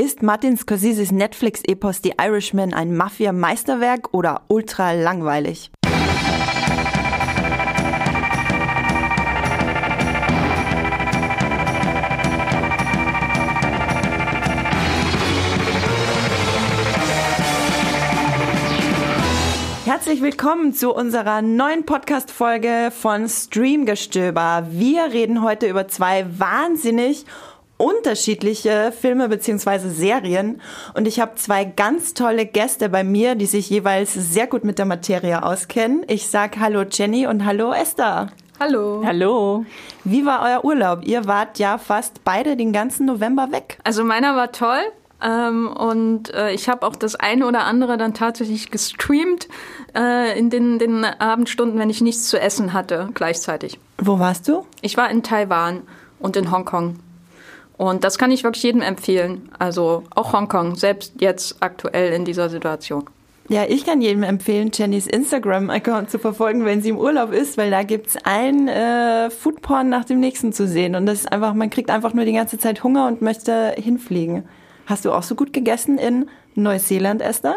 Ist Martin Scorseses Netflix-Epos The Irishman ein Mafia-Meisterwerk oder ultra langweilig? Herzlich willkommen zu unserer neuen Podcast-Folge von Streamgestöber. Wir reden heute über zwei wahnsinnig unterschiedliche Filme beziehungsweise Serien und ich habe zwei ganz tolle Gäste bei mir, die sich jeweils sehr gut mit der Materie auskennen. Ich sag Hallo Jenny und Hallo Esther. Hallo. Hallo. Wie war euer Urlaub? Ihr wart ja fast beide den ganzen November weg. Also meiner war toll. Ähm, und äh, ich habe auch das eine oder andere dann tatsächlich gestreamt äh, in den, den Abendstunden, wenn ich nichts zu essen hatte, gleichzeitig. Wo warst du? Ich war in Taiwan und in Hongkong. Und das kann ich wirklich jedem empfehlen. Also auch Hongkong, selbst jetzt aktuell in dieser Situation. Ja, ich kann jedem empfehlen, Jennys Instagram-Account zu verfolgen, wenn sie im Urlaub ist, weil da gibt's ein äh, Foodporn nach dem nächsten zu sehen. Und das ist einfach, man kriegt einfach nur die ganze Zeit Hunger und möchte hinfliegen. Hast du auch so gut gegessen in Neuseeland, Esther?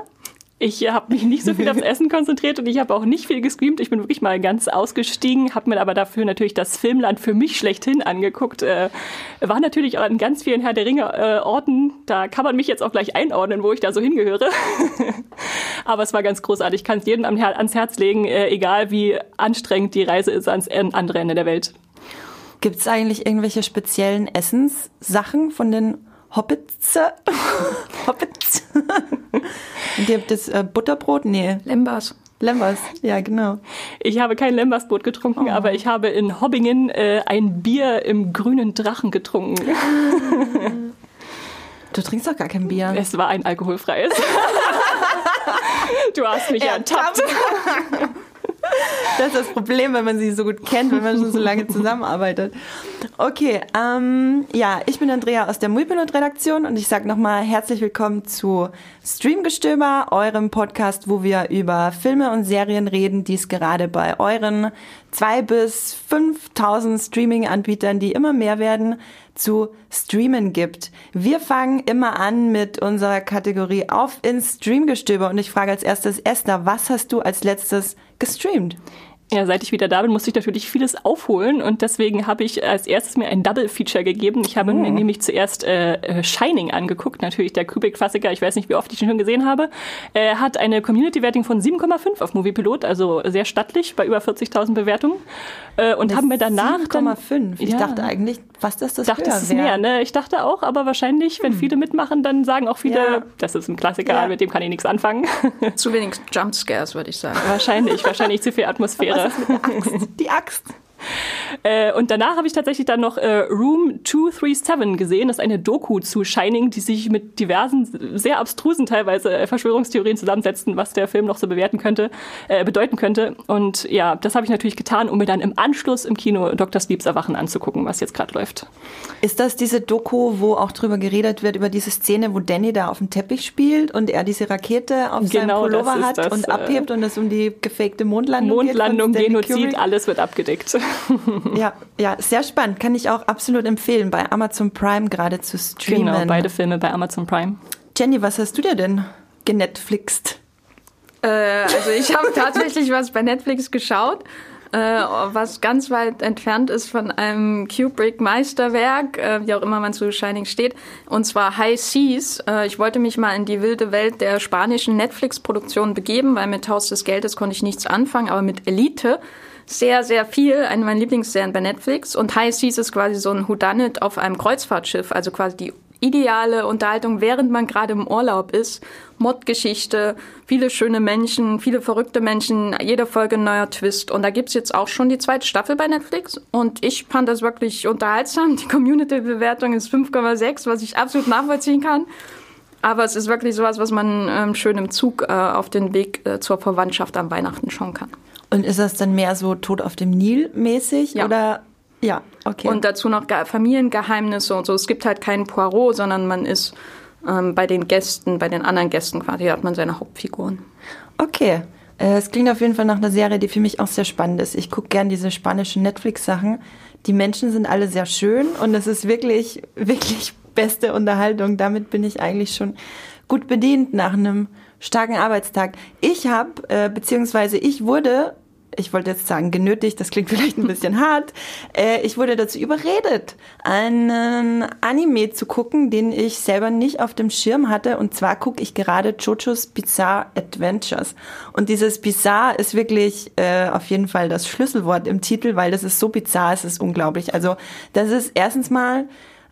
Ich habe mich nicht so viel aufs Essen konzentriert und ich habe auch nicht viel gescreamt. Ich bin wirklich mal ganz ausgestiegen, habe mir aber dafür natürlich das Filmland für mich schlechthin angeguckt. Äh, war natürlich auch an ganz vielen Herr der Ringe äh, Orten. Da kann man mich jetzt auch gleich einordnen, wo ich da so hingehöre. aber es war ganz großartig. Ich kann es jedem ans Herz legen, äh, egal wie anstrengend die Reise ist ans andere Ende der Welt. Gibt es eigentlich irgendwelche speziellen Essenssachen von den Hobbits. Hobbits. Gibt es äh, Butterbrot? Nee. Lembas. Lembas, ja, genau. Ich habe kein Lembasbrot getrunken, oh. aber ich habe in Hobbingen äh, ein Bier im grünen Drachen getrunken. Du trinkst doch gar kein Bier. Es war ein alkoholfreies. du hast mich ertappt. Das ist das Problem, wenn man sie so gut kennt, wenn man schon so lange zusammenarbeitet. Okay, ähm, ja, ich bin Andrea aus der Muipilot-Redaktion und ich sage nochmal herzlich willkommen zu Streamgestöber, eurem Podcast, wo wir über Filme und Serien reden, die es gerade bei euren zwei bis 5000 Streaming-Anbietern, die immer mehr werden, zu streamen gibt. Wir fangen immer an mit unserer Kategorie auf ins Streamgestöber und ich frage als erstes Esther, was hast du als letztes gestreamt? Ja, seit ich wieder da bin, musste ich natürlich vieles aufholen und deswegen habe ich als erstes mir ein Double Feature gegeben. Ich habe oh. mir nämlich zuerst äh, äh, Shining angeguckt, natürlich der Kubrick-Klassiker. Ich weiß nicht, wie oft ich ihn schon gesehen habe. Er hat eine Community-Wertung von 7,5 auf Moviepilot, also sehr stattlich bei über 40.000 Bewertungen. Äh, und haben mir danach 7,5. Ich ja, dachte eigentlich, was das das dachte, es ist mehr. Ne? Ich dachte auch, aber wahrscheinlich, wenn hm. viele mitmachen, dann sagen auch viele, ja. das ist ein Klassiker, ja. mit dem kann ich nichts anfangen. Zu wenig Jumpscares, würde ich sagen. Wahrscheinlich, wahrscheinlich zu viel Atmosphäre. Was ist mit der Axt? Die Axt. Äh, und danach habe ich tatsächlich dann noch äh, Room 237 gesehen. Das ist eine Doku zu Shining, die sich mit diversen, sehr abstrusen teilweise äh, Verschwörungstheorien zusammensetzten, was der Film noch so bewerten könnte, äh, bedeuten könnte. Und ja, das habe ich natürlich getan, um mir dann im Anschluss im Kino Dr. Sleeps Erwachen anzugucken, was jetzt gerade läuft. Ist das diese Doku, wo auch drüber geredet wird, über diese Szene, wo Danny da auf dem Teppich spielt und er diese Rakete auf genau, seinem Pullover hat das, und äh, abhebt und es um die gefakte Mondlandung Mondlandung, geht Genozid, alles wird abgedeckt. ja, ja, sehr spannend. Kann ich auch absolut empfehlen, bei Amazon Prime gerade zu streamen. Genau, beide Filme bei Amazon Prime. Jenny, was hast du dir denn genetflixt? Äh, also ich habe tatsächlich was bei Netflix geschaut. Äh, was ganz weit entfernt ist von einem Kubrick-Meisterwerk, äh, wie auch immer man zu Shining steht, und zwar High Seas. Äh, ich wollte mich mal in die wilde Welt der spanischen Netflix-Produktion begeben, weil mit Haus des Geldes konnte ich nichts anfangen, aber mit Elite sehr, sehr viel. Eine meiner Lieblingsserien bei Netflix. Und High Seas ist quasi so ein Whodunit auf einem Kreuzfahrtschiff, also quasi die ideale Unterhaltung, während man gerade im Urlaub ist. Mod-Geschichte, viele schöne Menschen, viele verrückte Menschen, jede Folge ein neuer Twist. Und da gibt's jetzt auch schon die zweite Staffel bei Netflix. Und ich fand das wirklich unterhaltsam. Die Community-Bewertung ist 5,6, was ich absolut nachvollziehen kann. Aber es ist wirklich sowas, was man ähm, schön im Zug äh, auf den Weg äh, zur Verwandtschaft am Weihnachten schauen kann. Und ist das dann mehr so Tod auf dem Nil mäßig ja. oder ja, okay. Und dazu noch Familiengeheimnisse und so. Es gibt halt keinen Poirot, sondern man ist ähm, bei den Gästen, bei den anderen Gästen quasi, hat man seine Hauptfiguren. Okay. Äh, es klingt auf jeden Fall nach einer Serie, die für mich auch sehr spannend ist. Ich gucke gern diese spanischen Netflix-Sachen. Die Menschen sind alle sehr schön und es ist wirklich, wirklich beste Unterhaltung. Damit bin ich eigentlich schon gut bedient nach einem starken Arbeitstag. Ich habe, äh, beziehungsweise ich wurde ich wollte jetzt sagen genötigt, das klingt vielleicht ein bisschen hart. Äh, ich wurde dazu überredet, einen Anime zu gucken, den ich selber nicht auf dem Schirm hatte. Und zwar gucke ich gerade Jojo's Bizarre Adventures. Und dieses Bizarre ist wirklich äh, auf jeden Fall das Schlüsselwort im Titel, weil das ist so bizarr, es ist unglaublich. Also das ist erstens mal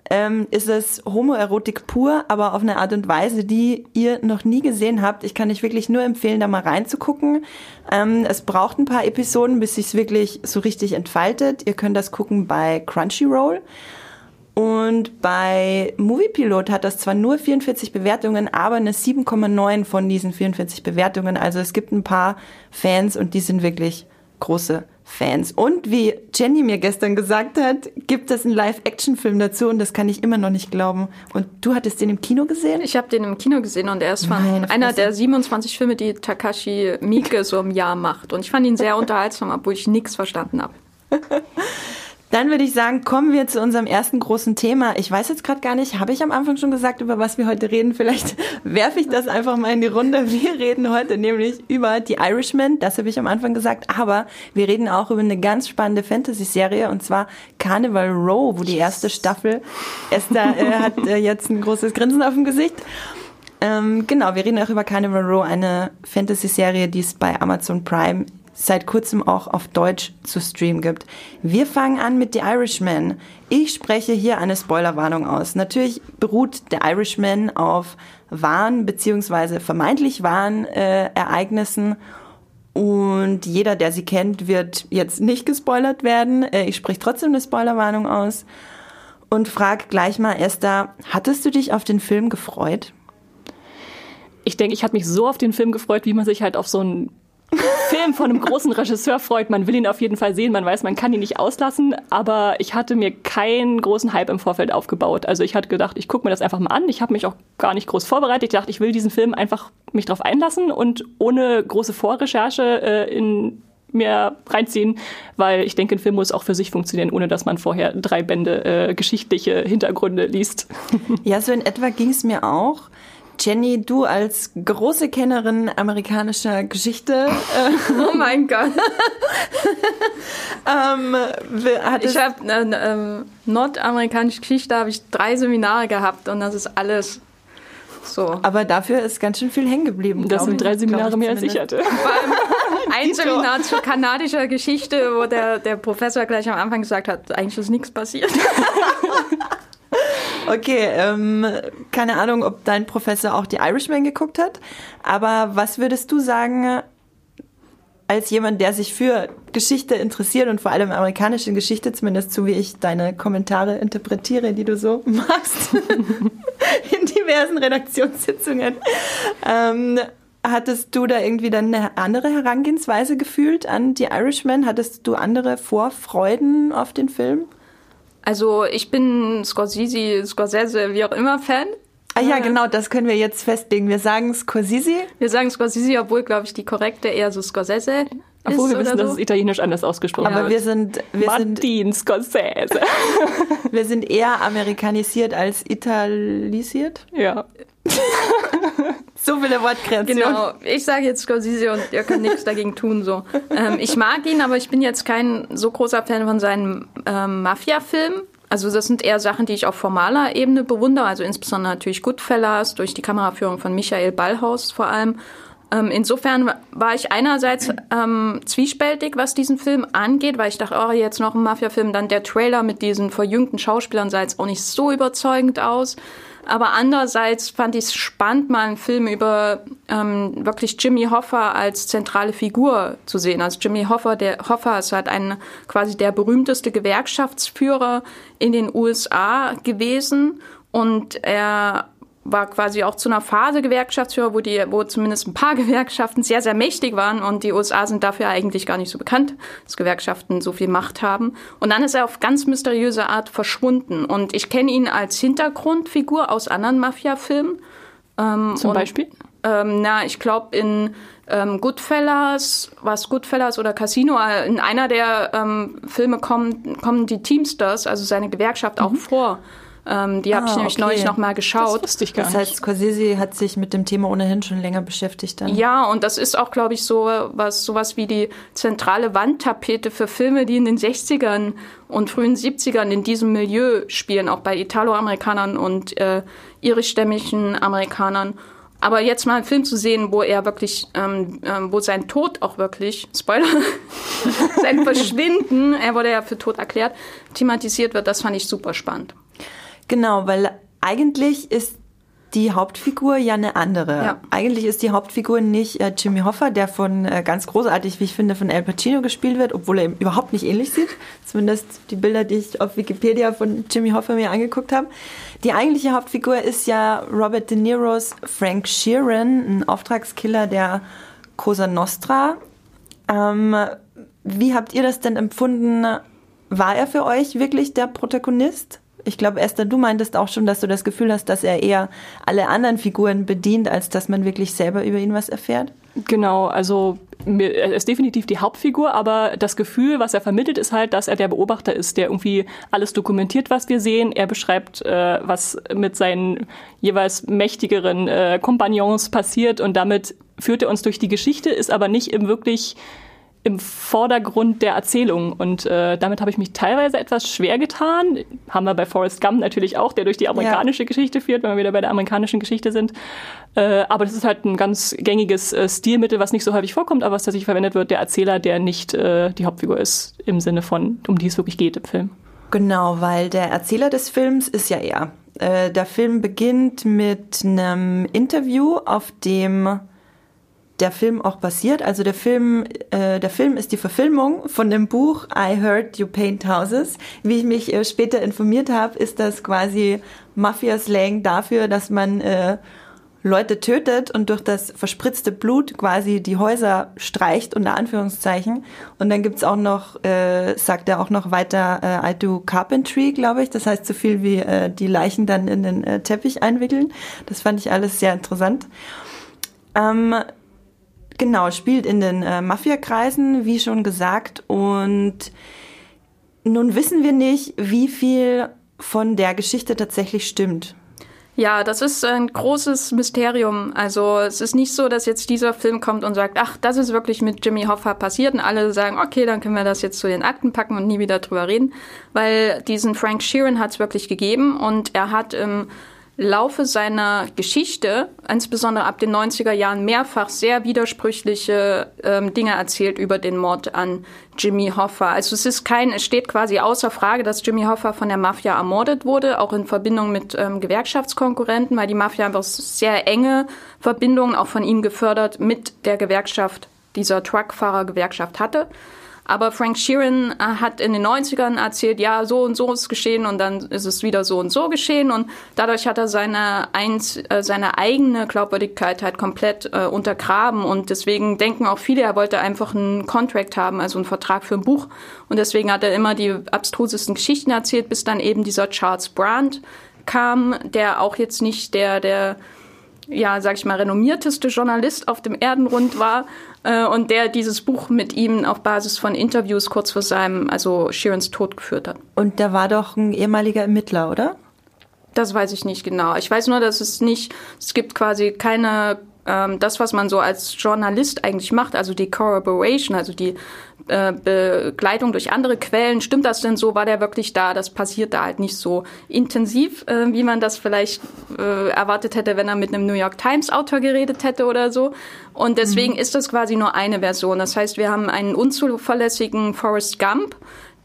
ähm, ist es Homoerotik pur, aber auf eine Art und Weise, die ihr noch nie gesehen habt. Ich kann euch wirklich nur empfehlen, da mal reinzugucken. Ähm, es braucht ein paar Episoden, bis sich's wirklich so richtig entfaltet. Ihr könnt das gucken bei Crunchyroll. Und bei Moviepilot hat das zwar nur 44 Bewertungen, aber eine 7,9 von diesen 44 Bewertungen. Also es gibt ein paar Fans und die sind wirklich große Fans. Und wie Jenny mir gestern gesagt hat, gibt es einen Live-Action-Film dazu und das kann ich immer noch nicht glauben. Und du hattest den im Kino gesehen? Ich habe den im Kino gesehen und er ist von einer der 27 Filme, die Takashi Miike so im Jahr macht. Und ich fand ihn sehr unterhaltsam, obwohl ich nichts verstanden habe. Dann würde ich sagen, kommen wir zu unserem ersten großen Thema. Ich weiß jetzt gerade gar nicht, habe ich am Anfang schon gesagt, über was wir heute reden? Vielleicht werfe ich das einfach mal in die Runde. Wir reden heute nämlich über die Irishman, das habe ich am Anfang gesagt, aber wir reden auch über eine ganz spannende Fantasy-Serie und zwar Carnival Row, wo die erste Staffel, Esther äh, hat äh, jetzt ein großes Grinsen auf dem Gesicht. Ähm, genau, wir reden auch über Carnival Row, eine Fantasy-Serie, die es bei Amazon Prime seit kurzem auch auf Deutsch zu streamen gibt. Wir fangen an mit The Irishman. Ich spreche hier eine Spoilerwarnung aus. Natürlich beruht The Irishman auf wahren beziehungsweise vermeintlich wahren äh, Ereignissen und jeder, der sie kennt, wird jetzt nicht gespoilert werden. Äh, ich spreche trotzdem eine Spoilerwarnung aus und frag gleich mal, Esther, hattest du dich auf den Film gefreut? Ich denke, ich hatte mich so auf den Film gefreut, wie man sich halt auf so einen Film von einem großen Regisseur freut. Man will ihn auf jeden Fall sehen. Man weiß, man kann ihn nicht auslassen. Aber ich hatte mir keinen großen Hype im Vorfeld aufgebaut. Also ich hatte gedacht, ich gucke mir das einfach mal an. Ich habe mich auch gar nicht groß vorbereitet. Ich dachte, ich will diesen Film einfach mich drauf einlassen und ohne große Vorrecherche äh, in mir reinziehen, weil ich denke, ein Film muss auch für sich funktionieren, ohne dass man vorher drei Bände äh, geschichtliche Hintergründe liest. Ja, so in etwa ging es mir auch. Jenny, du als große Kennerin amerikanischer Geschichte. Äh, oh mein Gott. ähm, ich habe äh, äh, nordamerikanische Geschichte habe ich drei Seminare gehabt und das ist alles so. Aber dafür ist ganz schön viel hängen geblieben. Das sind drei Seminare mehr als ich hatte. ein Seminar zu kanadischer Geschichte, wo der, der Professor gleich am Anfang gesagt hat, eigentlich ist nichts passiert. Okay, ähm, keine Ahnung, ob dein Professor auch die Irishman geguckt hat, aber was würdest du sagen, als jemand, der sich für Geschichte interessiert und vor allem amerikanische Geschichte, zumindest so wie ich deine Kommentare interpretiere, die du so machst in diversen Redaktionssitzungen, ähm, hattest du da irgendwie dann eine andere Herangehensweise gefühlt an die Irishman? Hattest du andere Vorfreuden auf den Film? Also ich bin Scorsese, Scorsese, wie auch immer Fan. Ah ja, genau, das können wir jetzt festlegen. Wir sagen Scorsese. Wir sagen Scorsese, obwohl, glaube ich, die korrekte eher so Scorsese obwohl wir wissen, so. dass es italienisch anders ausgesprochen wird. Aber wir sind, wir Martin sind, Scorsese. wir sind eher amerikanisiert als italisiert. Ja. so viele Wortkreationen. Genau, ich sage jetzt Scorsese und ihr könnt nichts dagegen tun. So. Ähm, ich mag ihn, aber ich bin jetzt kein so großer Fan von seinen ähm, Mafia-Filmen. Also das sind eher Sachen, die ich auf formaler Ebene bewundere. Also insbesondere natürlich Goodfellas durch die Kameraführung von Michael Ballhaus vor allem. Ähm, insofern war ich einerseits ähm, zwiespältig, was diesen Film angeht, weil ich dachte, oh, jetzt noch ein Mafia-Film. Dann der Trailer mit diesen verjüngten Schauspielern sah jetzt auch nicht so überzeugend aus. Aber andererseits fand ich es spannend, mal einen Film über ähm, wirklich Jimmy Hoffa als zentrale Figur zu sehen. Also Jimmy Hoffa, der Hoffa ist halt ein quasi der berühmteste Gewerkschaftsführer in den USA gewesen und er war quasi auch zu einer Phase Gewerkschaftsführer, wo die, wo zumindest ein paar Gewerkschaften sehr, sehr mächtig waren und die USA sind dafür eigentlich gar nicht so bekannt, dass Gewerkschaften so viel Macht haben. Und dann ist er auf ganz mysteriöse Art verschwunden. Und ich kenne ihn als Hintergrundfigur aus anderen Mafia-Filmen. Ähm, Zum und, Beispiel? Ähm, na, ich glaube in ähm, Goodfellas, was Goodfellas oder Casino, äh, in einer der ähm, Filme kommen, kommen die Teamsters, also seine Gewerkschaft, mhm. auch vor. Ähm, die habe Ah, ich nämlich okay. neulich nochmal geschaut. Das wusste ich gar Das heißt, Scorsese hat sich mit dem Thema ohnehin schon länger beschäftigt dann. Ja, und das ist auch, glaube ich, so was, sowas wie die zentrale Wandtapete für Filme, die in den 60ern und frühen 70ern in diesem Milieu spielen, auch bei Italoamerikanern und äh, irischstämmigen Amerikanern. Aber jetzt mal einen Film zu sehen, wo er wirklich, ähm, ähm, wo sein Tod auch wirklich, Spoiler, sein Verschwinden, er wurde ja für tot erklärt, thematisiert wird, das fand ich super spannend. Genau, weil eigentlich ist die Hauptfigur ja eine andere. Ja. Eigentlich ist die Hauptfigur nicht äh, Jimmy Hoffa, der von äh, ganz großartig, wie ich finde, von Al Pacino gespielt wird, obwohl er ihm überhaupt nicht ähnlich sieht. Zumindest die Bilder, die ich auf Wikipedia von Jimmy Hoffa mir angeguckt habe. Die eigentliche Hauptfigur ist ja Robert De Niros Frank Sheeran, ein Auftragskiller der Cosa Nostra. Ähm, wie habt ihr das denn empfunden? War er für euch wirklich der Protagonist? Ich glaube, Esther, du meintest auch schon, dass du das Gefühl hast, dass er eher alle anderen Figuren bedient, als dass man wirklich selber über ihn was erfährt. Genau, also er ist definitiv die Hauptfigur, aber das Gefühl, was er vermittelt, ist halt, dass er der Beobachter ist, der irgendwie alles dokumentiert, was wir sehen. Er beschreibt, äh, was mit seinen jeweils mächtigeren äh, Kompagnons passiert und damit führt er uns durch die Geschichte, ist aber nicht im wirklich im Vordergrund der Erzählung. Und äh, damit habe ich mich teilweise etwas schwer getan. Haben wir bei Forrest Gump natürlich auch, der durch die amerikanische Geschichte führt, wenn wir wieder bei der amerikanischen Geschichte sind. Äh, aber das ist halt ein ganz gängiges äh, Stilmittel, was nicht so häufig vorkommt, aber was tatsächlich verwendet wird, der Erzähler, der nicht äh, die Hauptfigur ist, im Sinne von, um die es wirklich geht im Film. Genau, weil der Erzähler des Films ist ja er. Äh, der Film beginnt mit einem Interview, auf dem der Film auch basiert. Also der Film, äh, der Film ist die Verfilmung von dem Buch I Heard You Paint Houses. Wie ich mich äh, später informiert habe, ist das quasi Mafia-Slang dafür, dass man äh, Leute tötet und durch das verspritzte Blut quasi die Häuser streicht, unter Anführungszeichen. Und dann gibt's auch noch, äh, sagt er auch noch weiter, äh, I do carpentry, glaube ich. Das heißt so viel wie äh, die Leichen dann in den äh, Teppich einwickeln. Das fand ich alles sehr interessant. Ähm, genau, spielt in den äh, Mafiakreisen, wie schon gesagt. Und nun wissen wir nicht, wie viel von der Geschichte tatsächlich stimmt. Ja, das ist ein großes Mysterium. Also es ist nicht so, dass jetzt dieser Film kommt und sagt, ach, das ist wirklich mit Jimmy Hoffa passiert und alle sagen, okay, dann können wir das jetzt zu den Akten packen und nie wieder drüber reden, weil diesen Frank Sheeran hat es wirklich gegeben und er hat im Laufe seiner Geschichte, insbesondere ab den 90er Jahren, mehrfach sehr widersprüchliche ähm, Dinge erzählt über den Mord an Jimmy Hoffa. Also es ist kein, es steht quasi außer Frage, dass Jimmy Hoffa von der Mafia ermordet wurde, auch in Verbindung mit ähm, Gewerkschaftskonkurrenten, weil die Mafia einfach sehr enge Verbindungen auch von ihm gefördert mit der Gewerkschaft, dieser Truckfahrer-Gewerkschaft hatte. Aber Frank Sheeran äh, hat in den 90ern erzählt, ja, so und so ist geschehen und dann ist es wieder so und so geschehen und dadurch hat er seine, eins, äh, seine eigene Glaubwürdigkeit halt komplett äh, untergraben und deswegen denken auch viele, er wollte einfach einen Contract haben, also einen Vertrag für ein Buch und deswegen hat er immer die abstrusesten Geschichten erzählt, bis dann eben dieser Charles Brandt kam, der auch jetzt nicht der, der ja, sag ich mal, renommierteste Journalist auf dem Erdenrund war äh, und der dieses Buch mit ihm auf Basis von Interviews kurz vor seinem, also Sheerans Tod geführt hat. Und der war doch ein ehemaliger Ermittler, oder? Das weiß ich nicht genau. Ich weiß nur, dass es nicht, es gibt quasi keine, ähm, das, was man so als Journalist eigentlich macht, also die Corroboration, also die äh, Begleitung durch andere Quellen. Stimmt das denn so? War der wirklich da? Das passiert da halt nicht so intensiv, äh, wie man das vielleicht äh, erwartet hätte, wenn er mit einem New York Times Autor geredet hätte oder so. Und deswegen ist das quasi nur eine Version. Das heißt, wir haben einen unzuverlässigen Forrest Gump,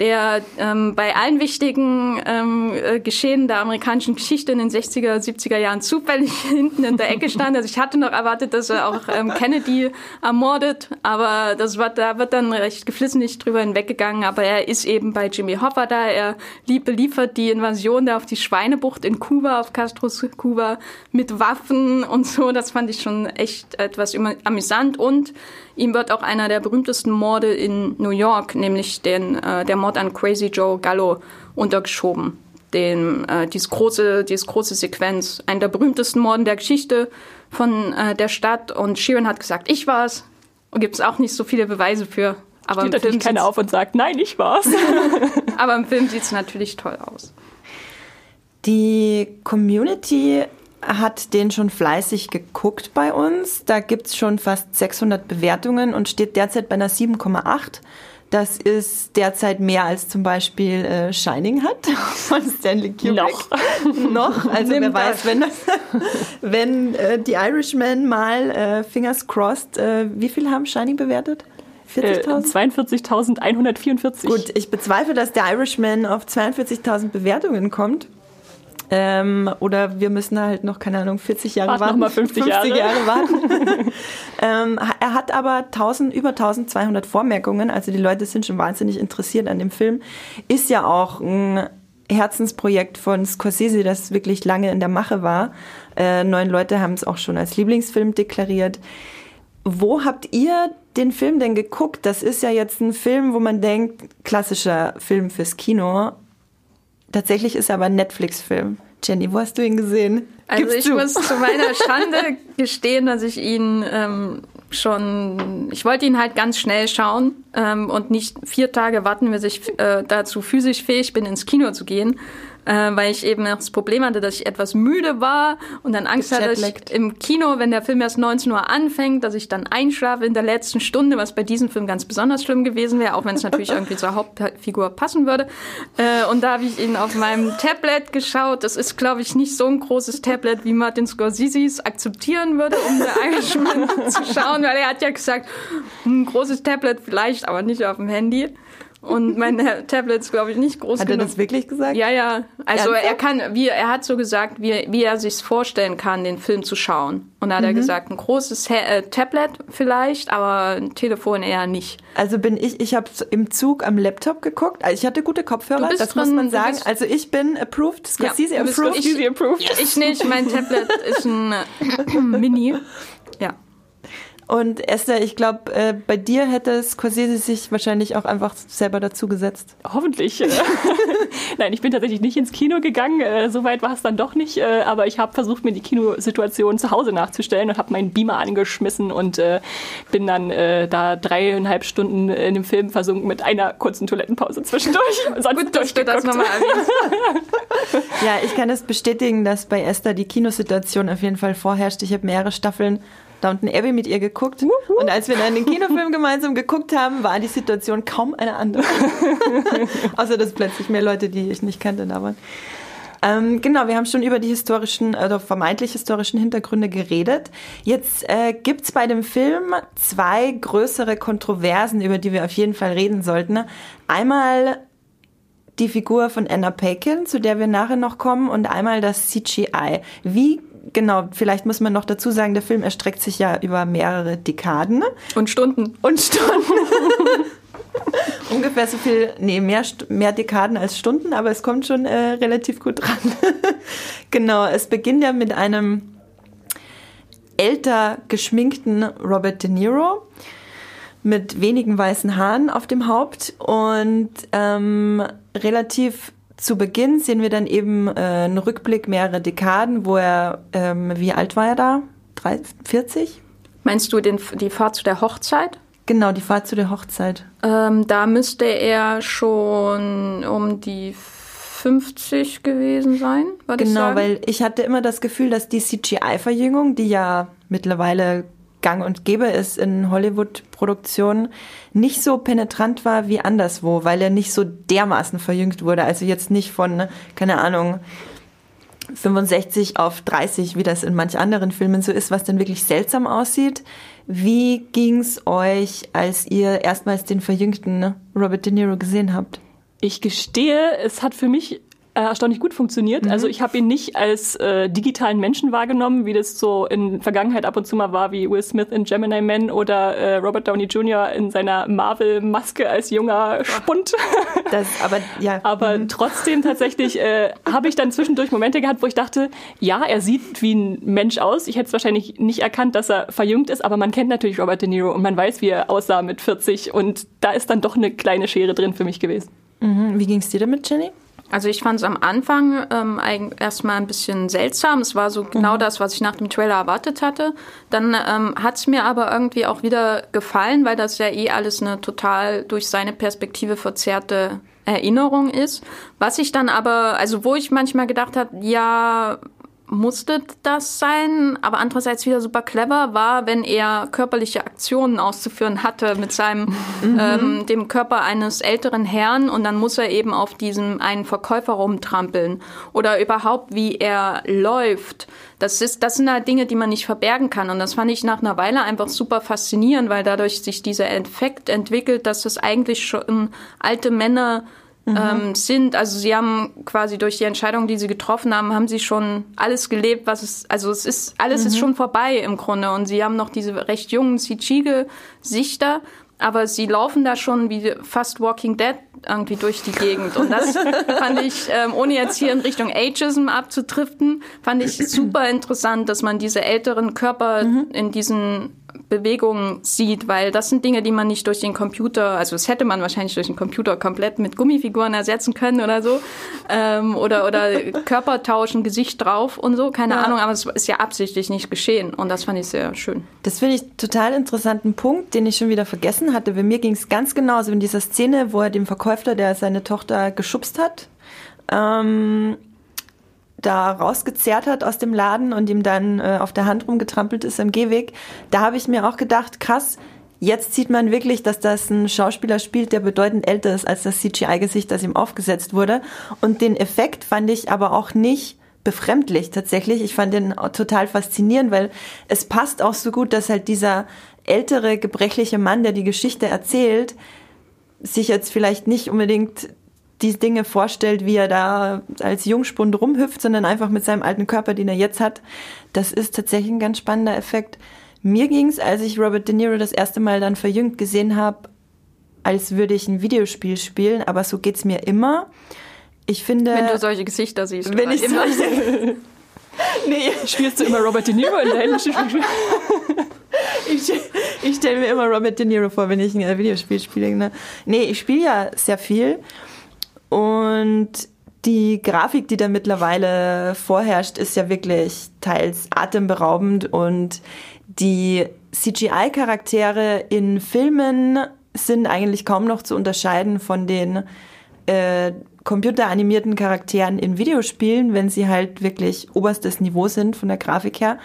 der ähm, bei allen wichtigen ähm, äh, Geschehen der amerikanischen Geschichte in den 60er, 70er Jahren zufällig hinten in der Ecke stand. Also ich hatte noch erwartet, dass er auch ähm, Kennedy ermordet, aber das war, da wird dann recht geflissentlich drüber hinweggegangen. Aber er ist eben bei Jimmy Hoffa da. Er beliefert die Invasion da auf die Schweinebucht in Kuba, auf Castros Kuba, mit Waffen und so. Das fand ich schon echt etwas amüsant. Und ihm wird auch einer der berühmtesten Morde in New York, nämlich den, äh, der Mord an Crazy Joe Gallo, untergeschoben. Den, äh, diese, große, diese große Sequenz, einer der berühmtesten Morden der Geschichte von äh, der Stadt. Und Sheeran hat gesagt, ich war's. Und gibt es auch nicht so viele Beweise für. Aber Steht im Film natürlich keiner auf und sagt, nein, ich war's. aber im Film sieht es natürlich toll aus. Die Community hat den schon fleißig geguckt bei uns. Da gibt es schon fast 600 Bewertungen und steht derzeit bei einer 7,8. Das ist derzeit mehr als zum Beispiel äh, Shining hat von Stanley Kubrick. Noch. Noch. Also Nimm wer das. weiß, wenn, das, wenn äh, die Irishman mal, äh, fingers crossed, äh, wie viel haben Shining bewertet? Äh, 40.000? 42.144. Gut, ich bezweifle, dass der Irishman auf 42.000 Bewertungen kommt. Ähm, oder wir müssen halt noch, keine Ahnung, 40 Jahre Wart noch warten. mal 50 Jahre. warten. ähm, er hat aber 1000, über 1200 Vormerkungen, also die Leute sind schon wahnsinnig interessiert an dem Film. Ist ja auch ein Herzensprojekt von Scorsese, das wirklich lange in der Mache war. Äh, neun Leute haben es auch schon als Lieblingsfilm deklariert. Wo habt ihr den Film denn geguckt? Das ist ja jetzt ein Film, wo man denkt, klassischer Film fürs Kino. Tatsächlich ist er aber ein Netflix-Film. Jenny, wo hast du ihn gesehen? Also Gib's ich zu. muss zu meiner Schande gestehen, dass ich ihn ähm, schon, ich wollte ihn halt ganz schnell schauen ähm, und nicht vier Tage warten, bis ich äh, dazu physisch fähig bin, ins Kino zu gehen. Äh, weil ich eben das Problem hatte, dass ich etwas müde war und dann Angst hatte, dass ich im Kino, wenn der Film erst 19 Uhr anfängt, dass ich dann einschlafe in der letzten Stunde, was bei diesem Film ganz besonders schlimm gewesen wäre, auch wenn es natürlich irgendwie zur Hauptfigur passen würde. Äh, und da habe ich ihn auf meinem Tablet geschaut. Das ist, glaube ich, nicht so ein großes Tablet, wie Martin Scorsese's akzeptieren würde, um The Irishman zu schauen, weil er hat ja gesagt, ein großes Tablet vielleicht, aber nicht auf dem Handy. Und mein Tablet ist, glaube ich, nicht groß Hat er genug. das wirklich gesagt? Ja, ja. Also Ernsthaft? er kann, wie er hat so gesagt, wie, wie er sich vorstellen kann, den Film zu schauen. Und da hat Mhm. er gesagt, ein großes Ha- äh, Tablet vielleicht, aber ein Telefon eher nicht. Also bin ich, ich habe im Zug am Laptop geguckt. Also ich hatte gute Kopfhörer, das muss drin, man du sagen. bist- Also ich bin approved, Scorsese Ja, approved. Easy approved. Ich nicht, mein Tablet ist ein äh, Mini. Und Esther, ich glaube, äh, bei dir hätte Scorsese sich wahrscheinlich auch einfach selber dazugesetzt. Hoffentlich. äh. Nein, ich bin tatsächlich nicht ins Kino gegangen. Äh, Soweit war es dann doch nicht. Äh, aber ich habe versucht, mir die Kinosituation zu Hause nachzustellen und habe meinen Beamer angeschmissen und äh, bin dann äh, da dreieinhalb Stunden in dem Film versunken mit einer kurzen Toilettenpause zwischendurch. Sonst Gut, dass du das nochmal. Ja, ich kann das bestätigen, dass bei Esther die Kinosituation auf jeden Fall vorherrscht. Ich habe mehrere Staffeln Downton Abbey mit ihr geguckt. Und als wir dann den Kinofilm gemeinsam geguckt haben, war die Situation kaum eine andere. Außer dass plötzlich mehr Leute, die ich nicht kannte, da waren. Ähm, genau, wir haben schon über die historischen oder vermeintlich historischen Hintergründe geredet. Jetzt äh, gibt's bei dem Film zwei größere Kontroversen, über die wir auf jeden Fall reden sollten. Einmal die Figur von Anna Paquin, zu der wir nachher noch kommen, und einmal das CGI. Wie genau, vielleicht muss man noch dazu sagen, der Film erstreckt sich ja über mehrere Dekaden Und Stunden. und Stunden. Ungefähr so viel, nee, mehr, mehr Dekaden als Stunden, aber es kommt schon äh, relativ gut dran. genau, es beginnt ja mit einem älter geschminkten Robert De Niro mit wenigen weißen Haaren auf dem Haupt und ähm, relativ zu Beginn sehen wir dann eben äh, einen Rückblick mehrerer Dekaden, wo er, ähm, wie alt war er da? Drei, 40? Meinst du den, die Fahrt zu der Hochzeit? Genau, die Fahrt zu der Hochzeit. Ähm, da müsste er schon um die 50 gewesen sein, würde ich Genau, sagen. weil ich hatte immer das Gefühl, dass die CGI-Verjüngung, die ja mittlerweile gang und gäbe ist in Hollywood-Produktionen, nicht so penetrant war wie anderswo, weil er nicht so dermaßen verjüngt wurde. Also jetzt nicht von, keine Ahnung, 65 auf 30, wie das in manch anderen Filmen so ist, was dann wirklich seltsam aussieht. Wie ging's euch, als ihr erstmals den verjüngten Robert De Niro gesehen habt? Ich gestehe, es hat für mich erstaunlich gut funktioniert. Also ich habe ihn nicht als äh, digitalen Menschen wahrgenommen, wie das so in Vergangenheit ab und zu mal war, wie Will Smith in Gemini Man oder äh, Robert Downey Jr. in seiner Marvel-Maske als junger Spund. Das, aber ja. Aber trotzdem tatsächlich äh, habe ich dann zwischendurch Momente gehabt, wo ich dachte, ja, er sieht wie ein Mensch aus. Ich hätte es wahrscheinlich nicht erkannt, dass er verjüngt ist, aber man kennt natürlich Robert De Niro und man weiß, wie er aussah mit 40 und da ist dann doch eine kleine Schere drin für mich gewesen. Mhm. Wie ging's dir damit, Jenny? Also ich fand es am Anfang ähm, erstmal ein bisschen seltsam. Es war so genau das, was ich nach dem Trailer erwartet hatte. Dann ähm, hat es mir aber irgendwie auch wieder gefallen, weil das ja eh alles eine total durch seine Perspektive verzerrte Erinnerung ist. Was ich dann aber, also wo ich manchmal gedacht habe, ja, musste das sein, aber andererseits wieder super clever war, wenn er körperliche Aktionen auszuführen hatte mit seinem mhm. ähm, dem Körper eines älteren Herrn und dann muss er eben auf diesem einen Verkäufer rumtrampeln oder überhaupt wie er läuft. Das ist das sind halt Dinge, die man nicht verbergen kann und das fand ich nach einer Weile einfach super faszinierend, weil dadurch sich dieser Effekt entwickelt, dass das eigentlich schon alte Männer mhm. ähm, sind. Also sie haben quasi durch die Entscheidung, die sie getroffen haben, haben sie schon alles gelebt, was es, also es ist, alles mhm. ist schon vorbei im Grunde. Und sie haben noch diese recht jungen Sichige-Sichter, aber sie laufen da schon wie fast Walking Dead irgendwie durch die Gegend. Und das fand ich, ähm, ohne jetzt hier in Richtung Ageism abzutriften, fand ich super interessant, dass man diese älteren Körper mhm. in diesen Bewegungen sieht, weil das sind Dinge, die man nicht durch den Computer, also das hätte man wahrscheinlich durch den Computer komplett mit Gummifiguren ersetzen können oder so, ähm, oder, oder Körper tauschen, Gesicht drauf und so, keine ja. Ahnung, aber es ist ja absichtlich nicht geschehen und das fand ich sehr schön. Das finde ich total interessanten Punkt, den ich schon wieder vergessen hatte. Bei mir ging es ganz genauso in dieser Szene, wo er dem Verkäufer, der seine Tochter geschubst hat, ähm, da rausgezerrt hat aus dem Laden und ihm dann äh, auf der Hand rumgetrampelt ist am Gehweg, da habe ich mir auch gedacht, krass, jetzt sieht man wirklich, dass das ein Schauspieler spielt, der bedeutend älter ist als das CGI-Gesicht, das ihm aufgesetzt wurde. Und den Effekt fand ich aber auch nicht befremdlich tatsächlich. Ich fand den total faszinierend, weil es passt auch so gut, dass halt dieser ältere, gebrechliche Mann, der die Geschichte erzählt, sich jetzt vielleicht nicht unbedingt die Dinge vorstellt, wie er da als Jungspund rumhüpft, sondern einfach mit seinem alten Körper, den er jetzt hat. Das ist tatsächlich ein ganz spannender Effekt. Mir ging es, als ich Robert De Niro das erste Mal dann verjüngt gesehen habe, als würde ich ein Videospiel spielen, aber so geht's mir immer. Ich finde. Wenn du solche Gesichter siehst. Wenn ich immer. Solche, nee. Spielst du immer Robert De Niro in deinem ich, ich stelle mir immer Robert De Niro vor, wenn ich ein Videospiel spiele. Ne? Nee, ich spiele ja sehr viel. Und die Grafik, die da mittlerweile vorherrscht, ist ja wirklich teils atemberaubend und die CGI-Charaktere in Filmen sind eigentlich kaum noch zu unterscheiden von den äh, computeranimierten Charakteren in Videospielen, wenn sie halt wirklich oberstes Niveau sind von der Grafik her.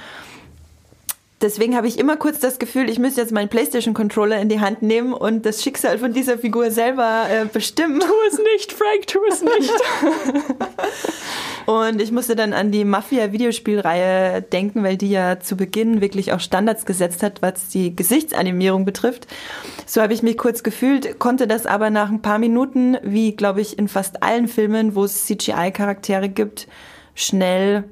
Deswegen habe ich immer kurz das Gefühl, ich müsste jetzt meinen PlayStation-Controller in die Hand nehmen und das Schicksal von dieser Figur selber äh, bestimmen. Tu es nicht, Frank, tu es nicht. und ich musste dann an die Mafia-Videospielreihe denken, weil die ja zu Beginn wirklich auch Standards gesetzt hat, was die Gesichtsanimierung betrifft. So habe ich mich kurz gefühlt, konnte das aber nach ein paar Minuten, wie glaube ich in fast allen Filmen, wo es CGI-Charaktere gibt, schnell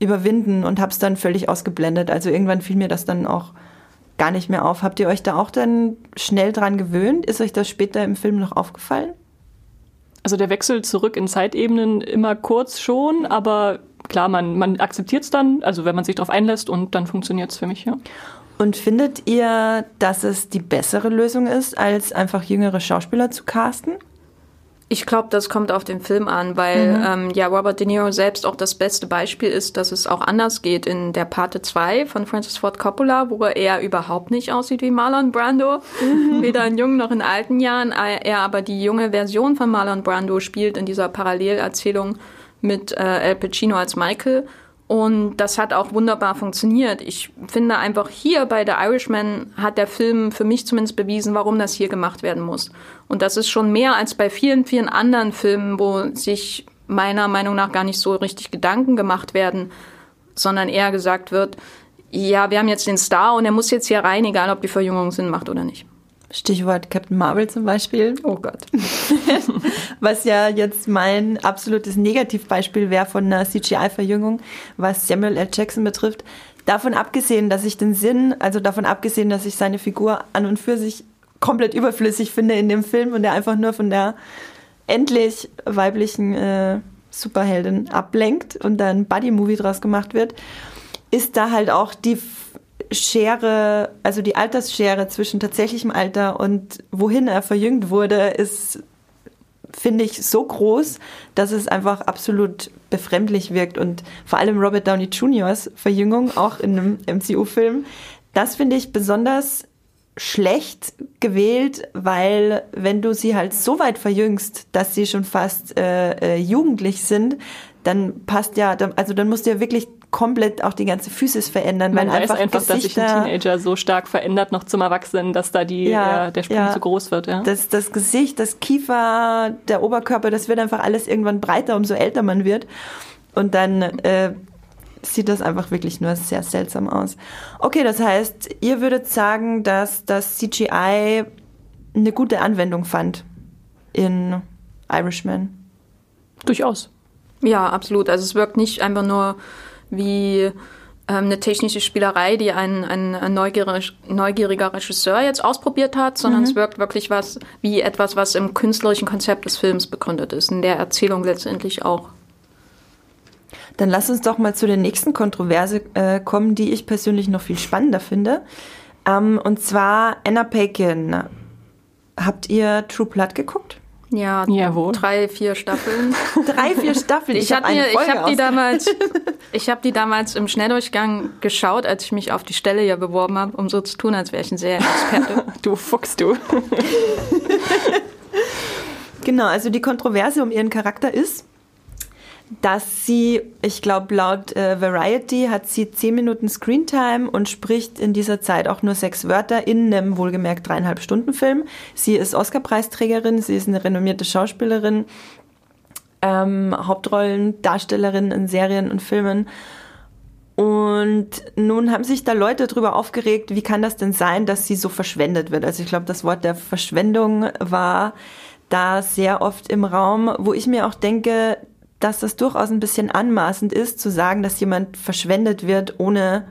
überwinden und habe es dann völlig ausgeblendet. Also irgendwann fiel mir das dann auch gar nicht mehr auf. Habt ihr euch da auch dann schnell dran gewöhnt? Ist euch das später im Film noch aufgefallen? Also der Wechsel zurück in Zeitebenen immer kurz schon, aber klar, man, man akzeptiert es dann, also wenn man sich darauf einlässt und dann funktioniert es für mich, ja. Und findet ihr, dass es die bessere Lösung ist, als einfach jüngere Schauspieler zu casten? Ich glaube, das kommt auf den Film an, weil mhm. ähm, ja Robert De Niro selbst auch das beste Beispiel ist, dass es auch anders geht in der Parte 2 von Francis Ford Coppola, wo er überhaupt nicht aussieht wie Marlon Brando, mhm. weder in jungen noch in alten Jahren. Er aber die junge Version von Marlon Brando spielt in dieser Parallelerzählung mit äh, Al Pacino als Michael. Und das hat auch wunderbar funktioniert. Ich finde einfach hier bei The Irishman hat der Film für mich zumindest bewiesen, warum das hier gemacht werden muss. Und das ist schon mehr als bei vielen, vielen anderen Filmen, wo sich meiner Meinung nach gar nicht so richtig Gedanken gemacht werden, sondern eher gesagt wird, ja, wir haben jetzt den Star und er muss jetzt hier rein, egal ob die Verjüngung Sinn macht oder nicht. Stichwort Captain Marvel zum Beispiel. Oh Gott. was ja jetzt mein absolutes Negativbeispiel wäre von einer CGI-Verjüngung, was Samuel L. Jackson betrifft. Davon abgesehen, dass ich den Sinn, also davon abgesehen, dass ich seine Figur an und für sich komplett überflüssig finde in dem Film und der einfach nur von der endlich weiblichen äh, Superheldin ablenkt und dann Buddy-Movie draus gemacht wird, ist da halt auch die Schere, also die Altersschere zwischen tatsächlichem Alter und wohin er verjüngt wurde, ist, finde ich, so groß, dass es einfach absolut befremdlich wirkt. Und vor allem Robert Downey Jr.'s Verjüngung, auch in einem MCU-Film, das finde ich besonders schlecht gewählt, weil wenn du sie halt so weit verjüngst, dass sie schon fast äh, äh, jugendlich sind, dann passt ja, also dann musst du ja wirklich komplett auch die ganze Physis verändern. Man weil weiß einfach, einfach, dass sich ein Teenager so stark verändert, noch zum Erwachsenen, dass da die, Ja, äh, der Sprung ja. zu groß wird. Ja. das, das Gesicht, das Kiefer, der Oberkörper, das wird einfach alles irgendwann breiter, umso älter man wird. Und dann äh, sieht das einfach wirklich nur sehr seltsam aus. Okay, das heißt, ihr würdet sagen, dass das CGI eine gute Anwendung fand in Irishman. Durchaus. Ja, absolut. Also es wirkt nicht einfach nur wie ähm, eine technische Spielerei, die ein, ein, ein neugierig, neugieriger Regisseur jetzt ausprobiert hat, sondern es wirkt wirklich was wie etwas, was im künstlerischen Konzept des Films begründet ist, in der Erzählung letztendlich auch. Dann lass uns doch mal zu der nächsten Kontroverse äh, kommen, die ich persönlich noch viel spannender finde. Ähm, und zwar Anna Paquin. Habt ihr True Blood geguckt? Ja, Jawohl. drei, vier Staffeln. Drei, vier Staffeln. Ich, hab hab ich habe die aus- damals, ich habe die damals im Schnelldurchgang geschaut, als ich mich auf die Stelle ja beworben habe, um so zu tun, als wäre ich ein Serienexperte. Du Fuchs, du. Genau, also die Kontroverse um ihren Charakter ist, dass sie, ich glaube, laut äh, Variety hat sie zehn Minuten Screentime und spricht in dieser Zeit auch nur sechs Wörter in einem wohlgemerkt dreieinhalb Stunden Film. Sie ist Oscar-Preisträgerin, sie ist eine renommierte Schauspielerin, ähm, Hauptrollen, Darstellerin in Serien und Filmen. Und nun haben sich da Leute darüber aufgeregt, wie kann das denn sein, dass sie so verschwendet wird. Also ich glaube, das Wort der Verschwendung war da sehr oft im Raum, wo ich mir auch denke, dass das durchaus ein bisschen anmaßend ist, zu sagen, dass jemand verschwendet wird, ohne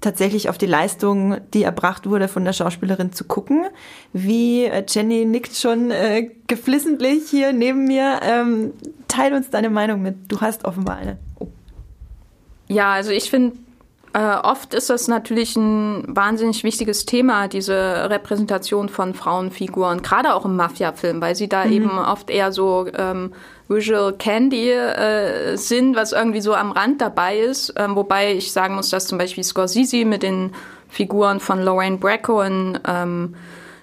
tatsächlich auf die Leistung, die erbracht wurde, von der Schauspielerin zu gucken. Wie äh, Jenny nickt schon äh, geflissentlich hier neben mir. Ähm, teil uns deine Meinung mit. Du hast offenbar eine. Oh. Ja, also ich finde, äh, oft ist das natürlich ein wahnsinnig wichtiges Thema, diese Repräsentation von Frauenfiguren, gerade auch im Mafia-Film, weil sie da eben oft eher so ähm, Visual Candy äh, sind, was irgendwie so am Rand dabei ist. Ähm, wobei ich sagen muss, dass zum Beispiel Scorsese mit den Figuren von Lorraine Bracco in ähm,